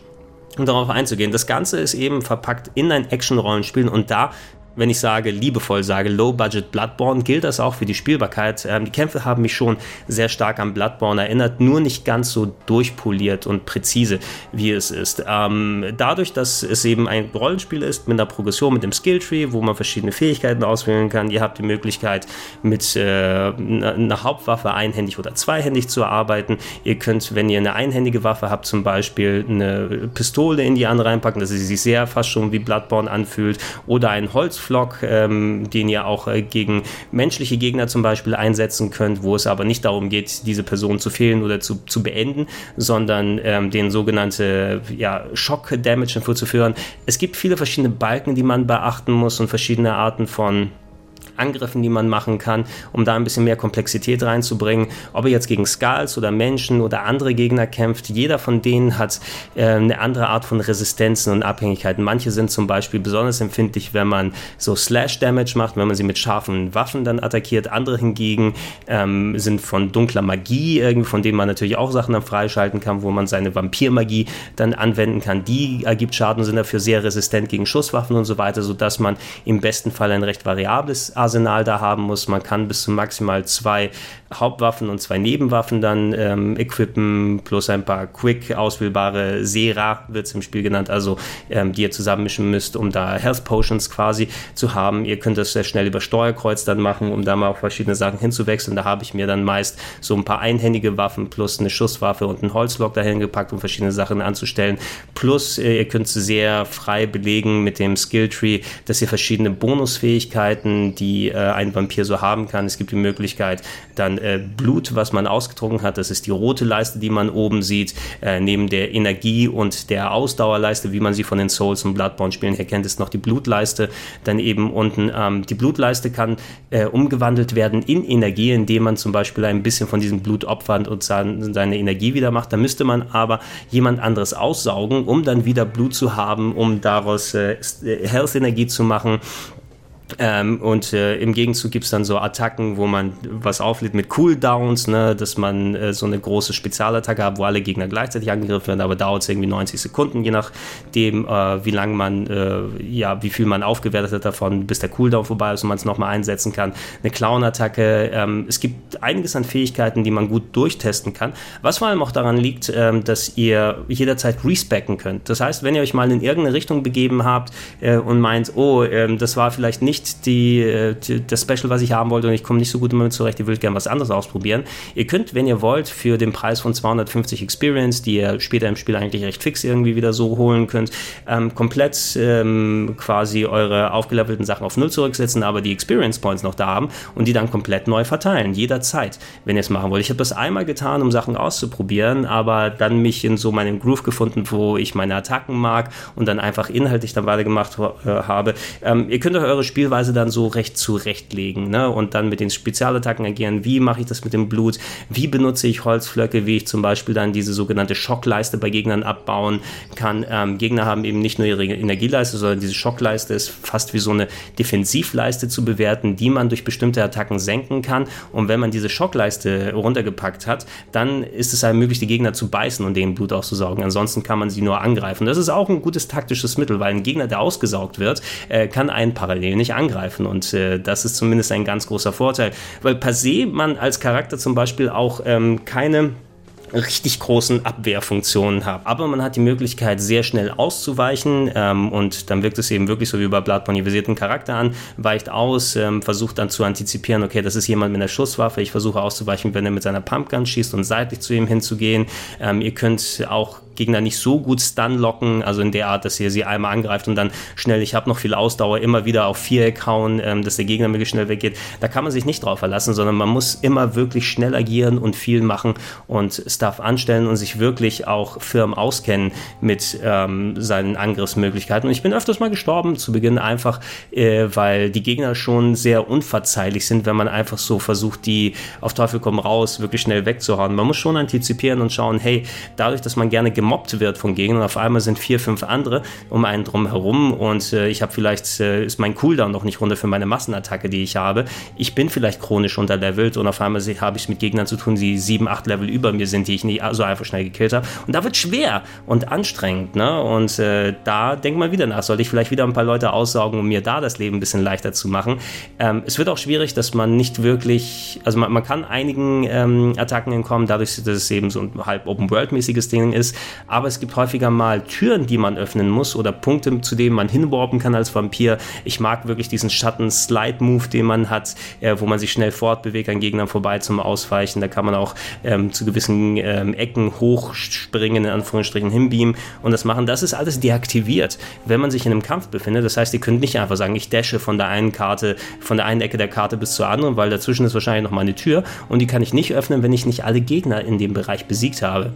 um darauf einzugehen. Das Ganze ist eben verpackt in ein Action-Rollenspiel und da wenn ich sage, liebevoll sage, Low-Budget Bloodborne, gilt das auch für die Spielbarkeit. Ähm, die Kämpfe haben mich schon sehr stark an Bloodborne erinnert, nur nicht ganz so durchpoliert und präzise, wie es ist. Ähm, dadurch, dass es eben ein Rollenspiel ist mit einer Progression, mit dem Skilltree, wo man verschiedene Fähigkeiten auswählen kann. Ihr habt die Möglichkeit, mit äh, einer Hauptwaffe einhändig oder zweihändig zu arbeiten. Ihr könnt, wenn ihr eine einhändige Waffe habt, zum Beispiel eine Pistole in die andere reinpacken, dass sie sich sehr fast schon wie Bloodborne anfühlt, oder ein Holz Flock, ähm, den ihr auch äh, gegen menschliche Gegner zum Beispiel einsetzen könnt, wo es aber nicht darum geht, diese Person zu fehlen oder zu, zu beenden, sondern ähm, den sogenannte ja, Schock-Damage vorzuführen. Es gibt viele verschiedene Balken, die man beachten muss und verschiedene Arten von Angriffen, die man machen kann, um da ein bisschen mehr Komplexität reinzubringen. Ob er jetzt gegen Skulls oder Menschen oder andere Gegner kämpft, jeder von denen hat äh, eine andere Art von Resistenzen und Abhängigkeiten. Manche sind zum Beispiel besonders empfindlich, wenn man so Slash-Damage macht, wenn man sie mit scharfen Waffen dann attackiert. Andere hingegen ähm, sind von dunkler Magie, irgendwie, von denen man natürlich auch Sachen dann freischalten kann, wo man seine Vampirmagie dann anwenden kann. Die ergibt Schaden, sind dafür sehr resistent gegen Schusswaffen und so weiter, sodass man im besten Fall ein recht variables Arsenal da haben muss. Man kann bis zu maximal zwei Hauptwaffen und zwei Nebenwaffen dann ähm, equippen, plus ein paar quick auswählbare Sera, wird es im Spiel genannt, also ähm, die ihr zusammenmischen müsst, um da Health Potions quasi zu haben. Ihr könnt das sehr schnell über Steuerkreuz dann machen, um da mal auf verschiedene Sachen hinzuwechseln. Da habe ich mir dann meist so ein paar einhändige Waffen plus eine Schusswaffe und einen Holzlock dahin gepackt, um verschiedene Sachen anzustellen. Plus äh, ihr könnt sehr frei belegen mit dem Skilltree, dass ihr verschiedene Bonusfähigkeiten, die äh, ein Vampir so haben kann. Es gibt die Möglichkeit, dann äh, Blut, was man ausgetrunken hat. Das ist die rote Leiste, die man oben sieht, äh, neben der Energie- und der Ausdauerleiste, wie man sie von den Souls- und Bloodborne-Spielen her kennt, ist noch die Blutleiste. Dann eben unten ähm, die Blutleiste kann äh, umgewandelt werden in Energie, indem man zum Beispiel ein bisschen von diesem Blut opfert und sein, seine Energie wieder macht. Da müsste man aber jemand anderes aussaugen, um dann wieder Blut zu haben, um daraus Health-Energie zu machen ähm, und äh, im Gegenzug gibt es dann so Attacken, wo man was auflädt mit Cooldowns, ne, dass man äh, so eine große Spezialattacke hat, wo alle Gegner gleichzeitig angegriffen werden, aber dauert es irgendwie 90 Sekunden, je nachdem, äh, wie lange man, äh, ja, wie viel man aufgewertet hat davon, bis der Cooldown vorbei ist und man es nochmal einsetzen kann. Eine Clown-Attacke. Ähm, es gibt einiges an Fähigkeiten, die man gut durchtesten kann, was vor allem auch daran liegt, ähm, dass ihr jederzeit respecken könnt. Das heißt, wenn ihr euch mal in irgendeine Richtung begeben habt äh, und meint, oh, ähm, das war vielleicht nicht nicht die, äh, die, das Special, was ich haben wollte und ich komme nicht so gut damit zurecht, ihr würdet gerne was anderes ausprobieren. Ihr könnt, wenn ihr wollt, für den Preis von 250 Experience, die ihr später im Spiel eigentlich recht fix irgendwie wieder so holen könnt, ähm, komplett ähm, quasi eure aufgelevelten Sachen auf Null zurücksetzen, aber die Experience Points noch da haben und die dann komplett neu verteilen, jederzeit, wenn ihr es machen wollt. Ich habe das einmal getan, um Sachen auszuprobieren, aber dann mich in so meinem Groove gefunden, wo ich meine Attacken mag und dann einfach inhaltlich dann weitergemacht äh, habe. Ähm, ihr könnt euch eure Spiel Spielweise dann so recht zurechtlegen ne? und dann mit den Spezialattacken agieren. Wie mache ich das mit dem Blut? Wie benutze ich Holzflöcke? Wie ich zum Beispiel dann diese sogenannte Schockleiste bei Gegnern abbauen kann. Ähm, Gegner haben eben nicht nur ihre Energieleiste, sondern diese Schockleiste ist fast wie so eine Defensivleiste zu bewerten, die man durch bestimmte Attacken senken kann. Und wenn man diese Schockleiste runtergepackt hat, dann ist es halt möglich, die Gegner zu beißen und denen Blut auszusaugen. Ansonsten kann man sie nur angreifen. Das ist auch ein gutes taktisches Mittel, weil ein Gegner, der ausgesaugt wird, äh, kann einen parallel nicht angreifen. Und äh, das ist zumindest ein ganz großer Vorteil, weil per se man als Charakter zum Beispiel auch ähm, keine richtig großen Abwehrfunktionen hat. Aber man hat die Möglichkeit, sehr schnell auszuweichen ähm, und dann wirkt es eben wirklich so wie bei Bloodborne, ihr visierten Charakter an, weicht aus, ähm, versucht dann zu antizipieren, okay, das ist jemand mit einer Schusswaffe, ich versuche auszuweichen, wenn er mit seiner Pumpgun schießt und seitlich zu ihm hinzugehen. Ähm, ihr könnt auch Gegner nicht so gut stun locken, also in der Art, dass ihr sie einmal angreift und dann schnell, ich habe noch viel Ausdauer, immer wieder auf Viereck hauen, ähm, dass der Gegner möglichst schnell weggeht. Da kann man sich nicht drauf verlassen, sondern man muss immer wirklich schnell agieren und viel machen und Stuff anstellen und sich wirklich auch firm auskennen mit ähm, seinen Angriffsmöglichkeiten. Und ich bin öfters mal gestorben zu Beginn einfach, äh, weil die Gegner schon sehr unverzeihlich sind, wenn man einfach so versucht, die auf Teufel komm raus wirklich schnell wegzuhauen. Man muss schon antizipieren und schauen, hey, dadurch, dass man gerne gemobbt wird von Gegnern. Auf einmal sind vier, fünf andere um einen drum herum und äh, ich habe vielleicht, äh, ist mein Cooldown noch nicht runter für meine Massenattacke, die ich habe. Ich bin vielleicht chronisch unterlevelt und auf einmal habe ich es mit Gegnern zu tun, die sieben, acht Level über mir sind, die ich nicht so einfach schnell gekillt habe. Und da wird schwer und anstrengend. Ne? Und äh, da denkt man wieder nach, sollte ich vielleicht wieder ein paar Leute aussaugen, um mir da das Leben ein bisschen leichter zu machen. Ähm, es wird auch schwierig, dass man nicht wirklich, also man, man kann einigen ähm, Attacken entkommen, dadurch, dass es eben so ein halb Open-World-mäßiges Ding ist aber es gibt häufiger mal Türen, die man öffnen muss oder Punkte, zu denen man hinwarpen kann als Vampir. Ich mag wirklich diesen Schatten-Slide-Move, den man hat, äh, wo man sich schnell fortbewegt an Gegnern vorbei zum Ausweichen. Da kann man auch ähm, zu gewissen ähm, Ecken hochspringen, in Anführungsstrichen hinbeamen und das machen. Das ist alles deaktiviert, wenn man sich in einem Kampf befindet. Das heißt, ihr könnt nicht einfach sagen, ich dashe von der einen Karte, von der einen Ecke der Karte bis zur anderen, weil dazwischen ist wahrscheinlich noch mal eine Tür und die kann ich nicht öffnen, wenn ich nicht alle Gegner in dem Bereich besiegt habe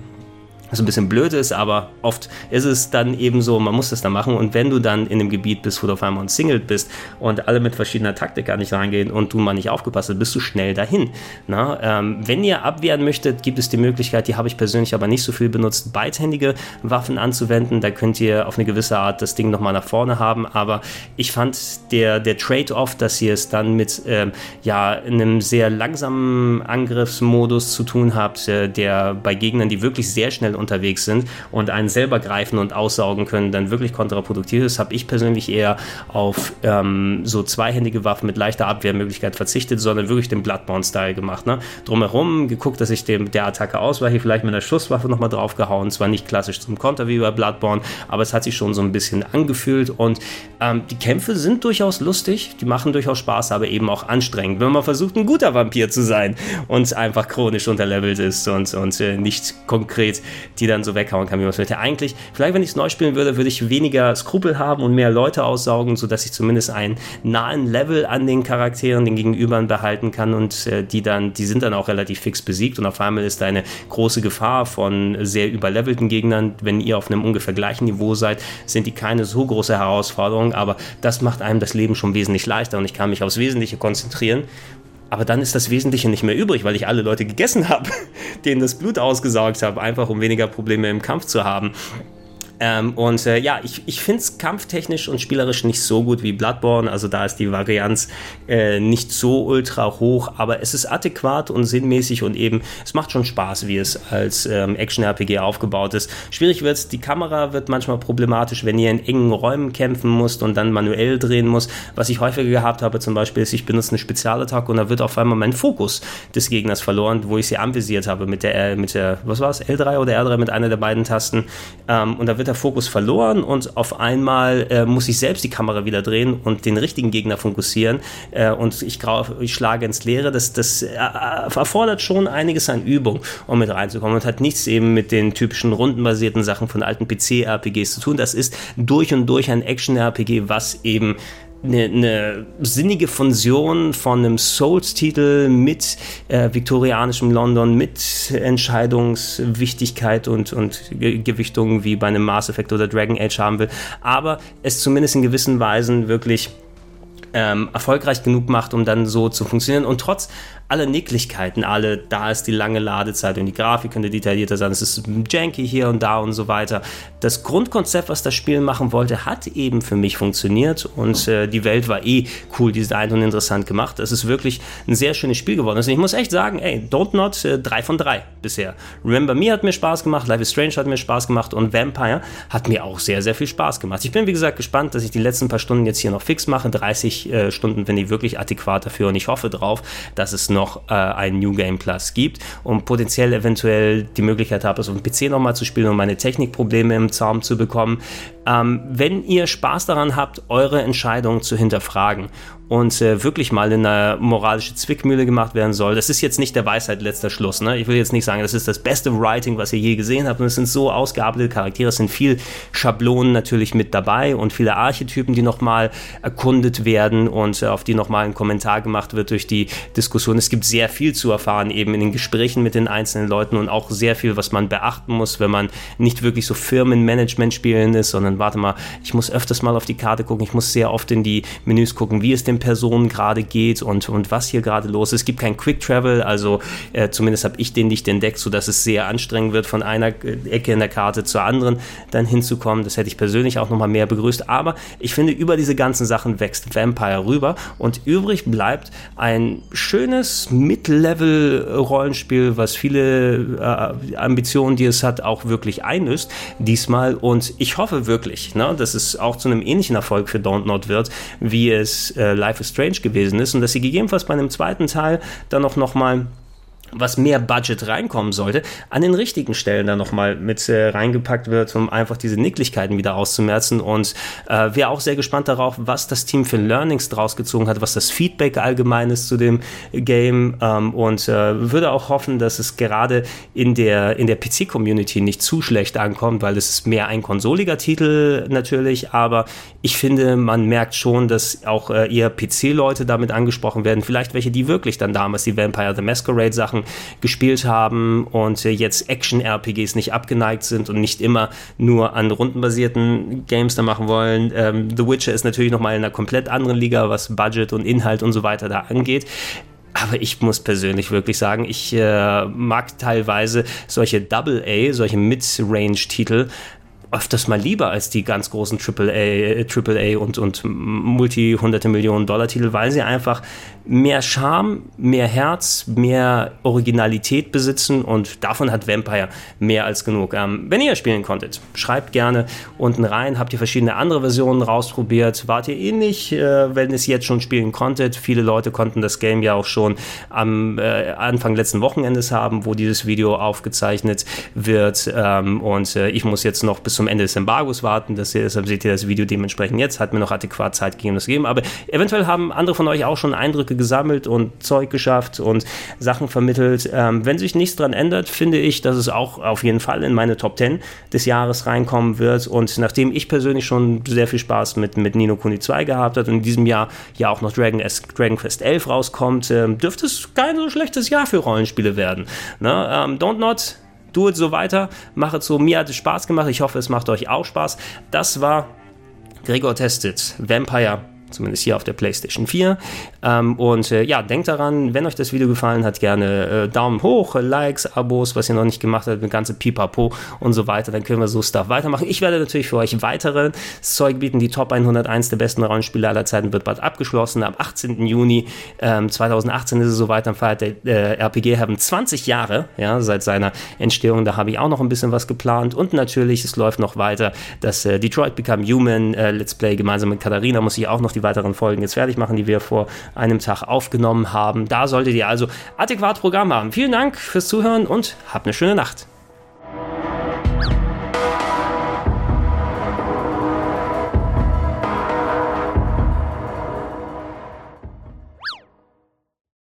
was ein bisschen blöd ist, aber oft ist es dann eben so, man muss das dann machen. Und wenn du dann in einem Gebiet bist, wo du auf einmal umsingelt bist und alle mit verschiedener Taktik gar nicht reingehen und du mal nicht aufgepasst hast, bist du schnell dahin. Na, ähm, wenn ihr abwehren möchtet, gibt es die Möglichkeit, die habe ich persönlich aber nicht so viel benutzt, beidhändige Waffen anzuwenden, da könnt ihr auf eine gewisse Art das Ding nochmal nach vorne haben, aber ich fand der, der Trade-off, dass ihr es dann mit ähm, ja, einem sehr langsamen Angriffsmodus zu tun habt, äh, der bei Gegnern, die wirklich sehr schnell unterwegs sind und einen selber greifen und aussaugen können, dann wirklich kontraproduktiv ist, habe ich persönlich eher auf ähm, so zweihändige Waffen mit leichter Abwehrmöglichkeit verzichtet, sondern wirklich den Bloodborne-Style gemacht. Ne? Drumherum geguckt, dass ich dem, der Attacke ausweiche, vielleicht mit einer Schusswaffe nochmal draufgehauen, zwar nicht klassisch zum Konter wie bei Bloodborne, aber es hat sich schon so ein bisschen angefühlt und ähm, die Kämpfe sind durchaus lustig, die machen durchaus Spaß, aber eben auch anstrengend, wenn man versucht, ein guter Vampir zu sein und einfach chronisch unterlevelt ist und, und äh, nicht konkret die dann so weghauen kann, wie man es möchte. Eigentlich, vielleicht wenn ich es neu spielen würde, würde ich weniger Skrupel haben und mehr Leute aussaugen, sodass ich zumindest einen nahen Level an den Charakteren, den Gegenübern behalten kann und äh, die dann, die sind dann auch relativ fix besiegt und auf einmal ist eine große Gefahr von sehr überlevelten Gegnern. Wenn ihr auf einem ungefähr gleichen Niveau seid, sind die keine so große Herausforderung, aber das macht einem das Leben schon wesentlich leichter und ich kann mich aufs Wesentliche konzentrieren aber dann ist das Wesentliche nicht mehr übrig, weil ich alle Leute gegessen habe, denen das Blut ausgesaugt habe, einfach um weniger Probleme im Kampf zu haben. Ähm, und äh, ja, ich, ich finde es kampftechnisch und spielerisch nicht so gut wie Bloodborne. Also da ist die Varianz äh, nicht so ultra hoch, aber es ist adäquat und sinnmäßig und eben, es macht schon Spaß, wie es als ähm, Action-RPG aufgebaut ist. Schwierig wird es, die Kamera wird manchmal problematisch, wenn ihr in engen Räumen kämpfen müsst und dann manuell drehen muss. Was ich häufiger gehabt habe, zum Beispiel, ist, ich benutze eine Spezialattacke und da wird auf einmal mein Fokus des Gegners verloren, wo ich sie anvisiert habe mit der, äh, mit der, was war es, L3 oder R3 mit einer der beiden Tasten. Ähm, und da wird der Fokus verloren und auf einmal äh, muss ich selbst die Kamera wieder drehen und den richtigen Gegner fokussieren äh, und ich, ich, schlage ins Leere. Das, das äh, erfordert schon einiges an Übung, um mit reinzukommen und hat nichts eben mit den typischen rundenbasierten Sachen von alten PC-RPGs zu tun. Das ist durch und durch ein Action-RPG, was eben eine, eine sinnige Fusion von einem Souls-Titel mit äh, viktorianischem London, mit Entscheidungswichtigkeit und, und Gewichtungen wie bei einem Mass Effect oder Dragon Age haben will, aber es zumindest in gewissen Weisen wirklich ähm, erfolgreich genug macht, um dann so zu funktionieren. Und trotz alle Nicklichkeiten, alle, da ist die lange Ladezeit und die Grafik könnte detaillierter sein, es ist janky hier und da und so weiter. Das Grundkonzept, was das Spiel machen wollte, hat eben für mich funktioniert und äh, die Welt war eh cool designt und interessant gemacht. Es ist wirklich ein sehr schönes Spiel geworden. Also ich muss echt sagen, ey, Don't Not, äh, 3 von 3 bisher. Remember Me hat mir Spaß gemacht, Life is Strange hat mir Spaß gemacht und Vampire hat mir auch sehr, sehr viel Spaß gemacht. Ich bin, wie gesagt, gespannt, dass ich die letzten paar Stunden jetzt hier noch fix mache. 30 äh, Stunden finde ich wirklich adäquat dafür und ich hoffe drauf, dass es noch noch äh, ein New Game Plus gibt und potenziell eventuell die Möglichkeit habe, es auf dem PC nochmal zu spielen, um meine Technikprobleme im Zaum zu bekommen. Ähm, wenn ihr Spaß daran habt, eure Entscheidungen zu hinterfragen und äh, wirklich mal in eine moralische Zwickmühle gemacht werden soll. Das ist jetzt nicht der Weisheit letzter Schluss. Ne? Ich will jetzt nicht sagen, das ist das beste Writing, was ihr je gesehen habt. Und es sind so ausgearbeitete Charaktere, es sind viel Schablonen natürlich mit dabei und viele Archetypen, die nochmal erkundet werden und äh, auf die nochmal ein Kommentar gemacht wird durch die Diskussion. Es gibt sehr viel zu erfahren, eben in den Gesprächen mit den einzelnen Leuten und auch sehr viel, was man beachten muss, wenn man nicht wirklich so Firmenmanagement spielen ist, sondern warte mal, ich muss öfters mal auf die Karte gucken, ich muss sehr oft in die Menüs gucken, wie es dem Person gerade geht und, und was hier gerade los ist. Es gibt kein Quick Travel, also äh, zumindest habe ich den nicht entdeckt, sodass es sehr anstrengend wird, von einer äh, Ecke in der Karte zur anderen dann hinzukommen. Das hätte ich persönlich auch nochmal mehr begrüßt. Aber ich finde, über diese ganzen Sachen wächst Vampire rüber und übrig bleibt ein schönes Mid-Level-Rollenspiel, was viele äh, Ambitionen, die es hat, auch wirklich einlöst diesmal. Und ich hoffe wirklich, ne, dass es auch zu einem ähnlichen Erfolg für Don't Not wird, wie es äh, Life is Strange gewesen ist und dass sie gegebenenfalls bei einem zweiten Teil dann auch noch mal was mehr Budget reinkommen sollte, an den richtigen Stellen dann nochmal mit äh, reingepackt wird, um einfach diese Nicklichkeiten wieder auszumerzen. Und äh, wäre auch sehr gespannt darauf, was das Team für Learnings draus gezogen hat, was das Feedback allgemein ist zu dem Game. Ähm, und äh, würde auch hoffen, dass es gerade in der, in der PC-Community nicht zu schlecht ankommt, weil es ist mehr ein konsoliger Titel natürlich, aber ich finde, man merkt schon, dass auch äh, eher PC-Leute damit angesprochen werden. Vielleicht welche, die wirklich dann damals die Vampire the Masquerade Sachen Sachen gespielt haben und jetzt Action-RPGs nicht abgeneigt sind und nicht immer nur an rundenbasierten Games da machen wollen. Ähm, The Witcher ist natürlich nochmal in einer komplett anderen Liga, was Budget und Inhalt und so weiter da angeht. Aber ich muss persönlich wirklich sagen, ich äh, mag teilweise solche Double-A, solche Mid-Range-Titel öfters mal lieber als die ganz großen AAA, AAA und, und multi-hunderte Millionen Dollar Titel, weil sie einfach mehr Charme, mehr Herz, mehr Originalität besitzen und davon hat Vampire mehr als genug. Ähm, wenn ihr spielen konntet, schreibt gerne unten rein. Habt ihr verschiedene andere Versionen rausprobiert? Wart ihr ähnlich, äh, wenn es jetzt schon spielen konntet? Viele Leute konnten das Game ja auch schon am äh, Anfang letzten Wochenendes haben, wo dieses Video aufgezeichnet wird. Ähm, und äh, ich muss jetzt noch bis zum Ende des Embargos warten. Das, deshalb seht ihr das Video dementsprechend jetzt. Hat mir noch adäquat Zeit gegeben, das geben. Aber eventuell haben andere von euch auch schon Eindrücke gesammelt und Zeug geschafft und Sachen vermittelt. Ähm, wenn sich nichts dran ändert, finde ich, dass es auch auf jeden Fall in meine Top 10 des Jahres reinkommen wird. Und nachdem ich persönlich schon sehr viel Spaß mit, mit Nino Kuni 2 gehabt habe und in diesem Jahr ja auch noch Dragon, Dragon Quest 11 rauskommt, ähm, dürfte es kein so schlechtes Jahr für Rollenspiele werden. Ne? Ähm, Don't Not do it so weiter, mach es so. Mir hat es Spaß gemacht. Ich hoffe, es macht euch auch Spaß. Das war Gregor Testet, Vampire zumindest hier auf der PlayStation 4. Ähm, und äh, ja, denkt daran, wenn euch das Video gefallen hat, gerne äh, Daumen hoch, Likes, Abos, was ihr noch nicht gemacht habt, eine ganze Pipapo und so weiter. Dann können wir so Stuff weitermachen. Ich werde natürlich für euch weitere Zeug bieten. Die Top 101 der besten Rollenspiele aller Zeiten wird bald abgeschlossen. Am 18. Juni ähm, 2018 ist es soweit. Dann feiert der äh, RPG Heaven 20 Jahre ja, seit seiner Entstehung. Da habe ich auch noch ein bisschen was geplant. Und natürlich, es läuft noch weiter. Das äh, Detroit Become Human äh, Let's Play gemeinsam mit Katharina muss ich auch noch die weiteren Folgen jetzt fertig machen, die wir vor einem Tag aufgenommen haben. Da solltet ihr also adäquat Programm haben. Vielen Dank fürs Zuhören und habt eine schöne Nacht.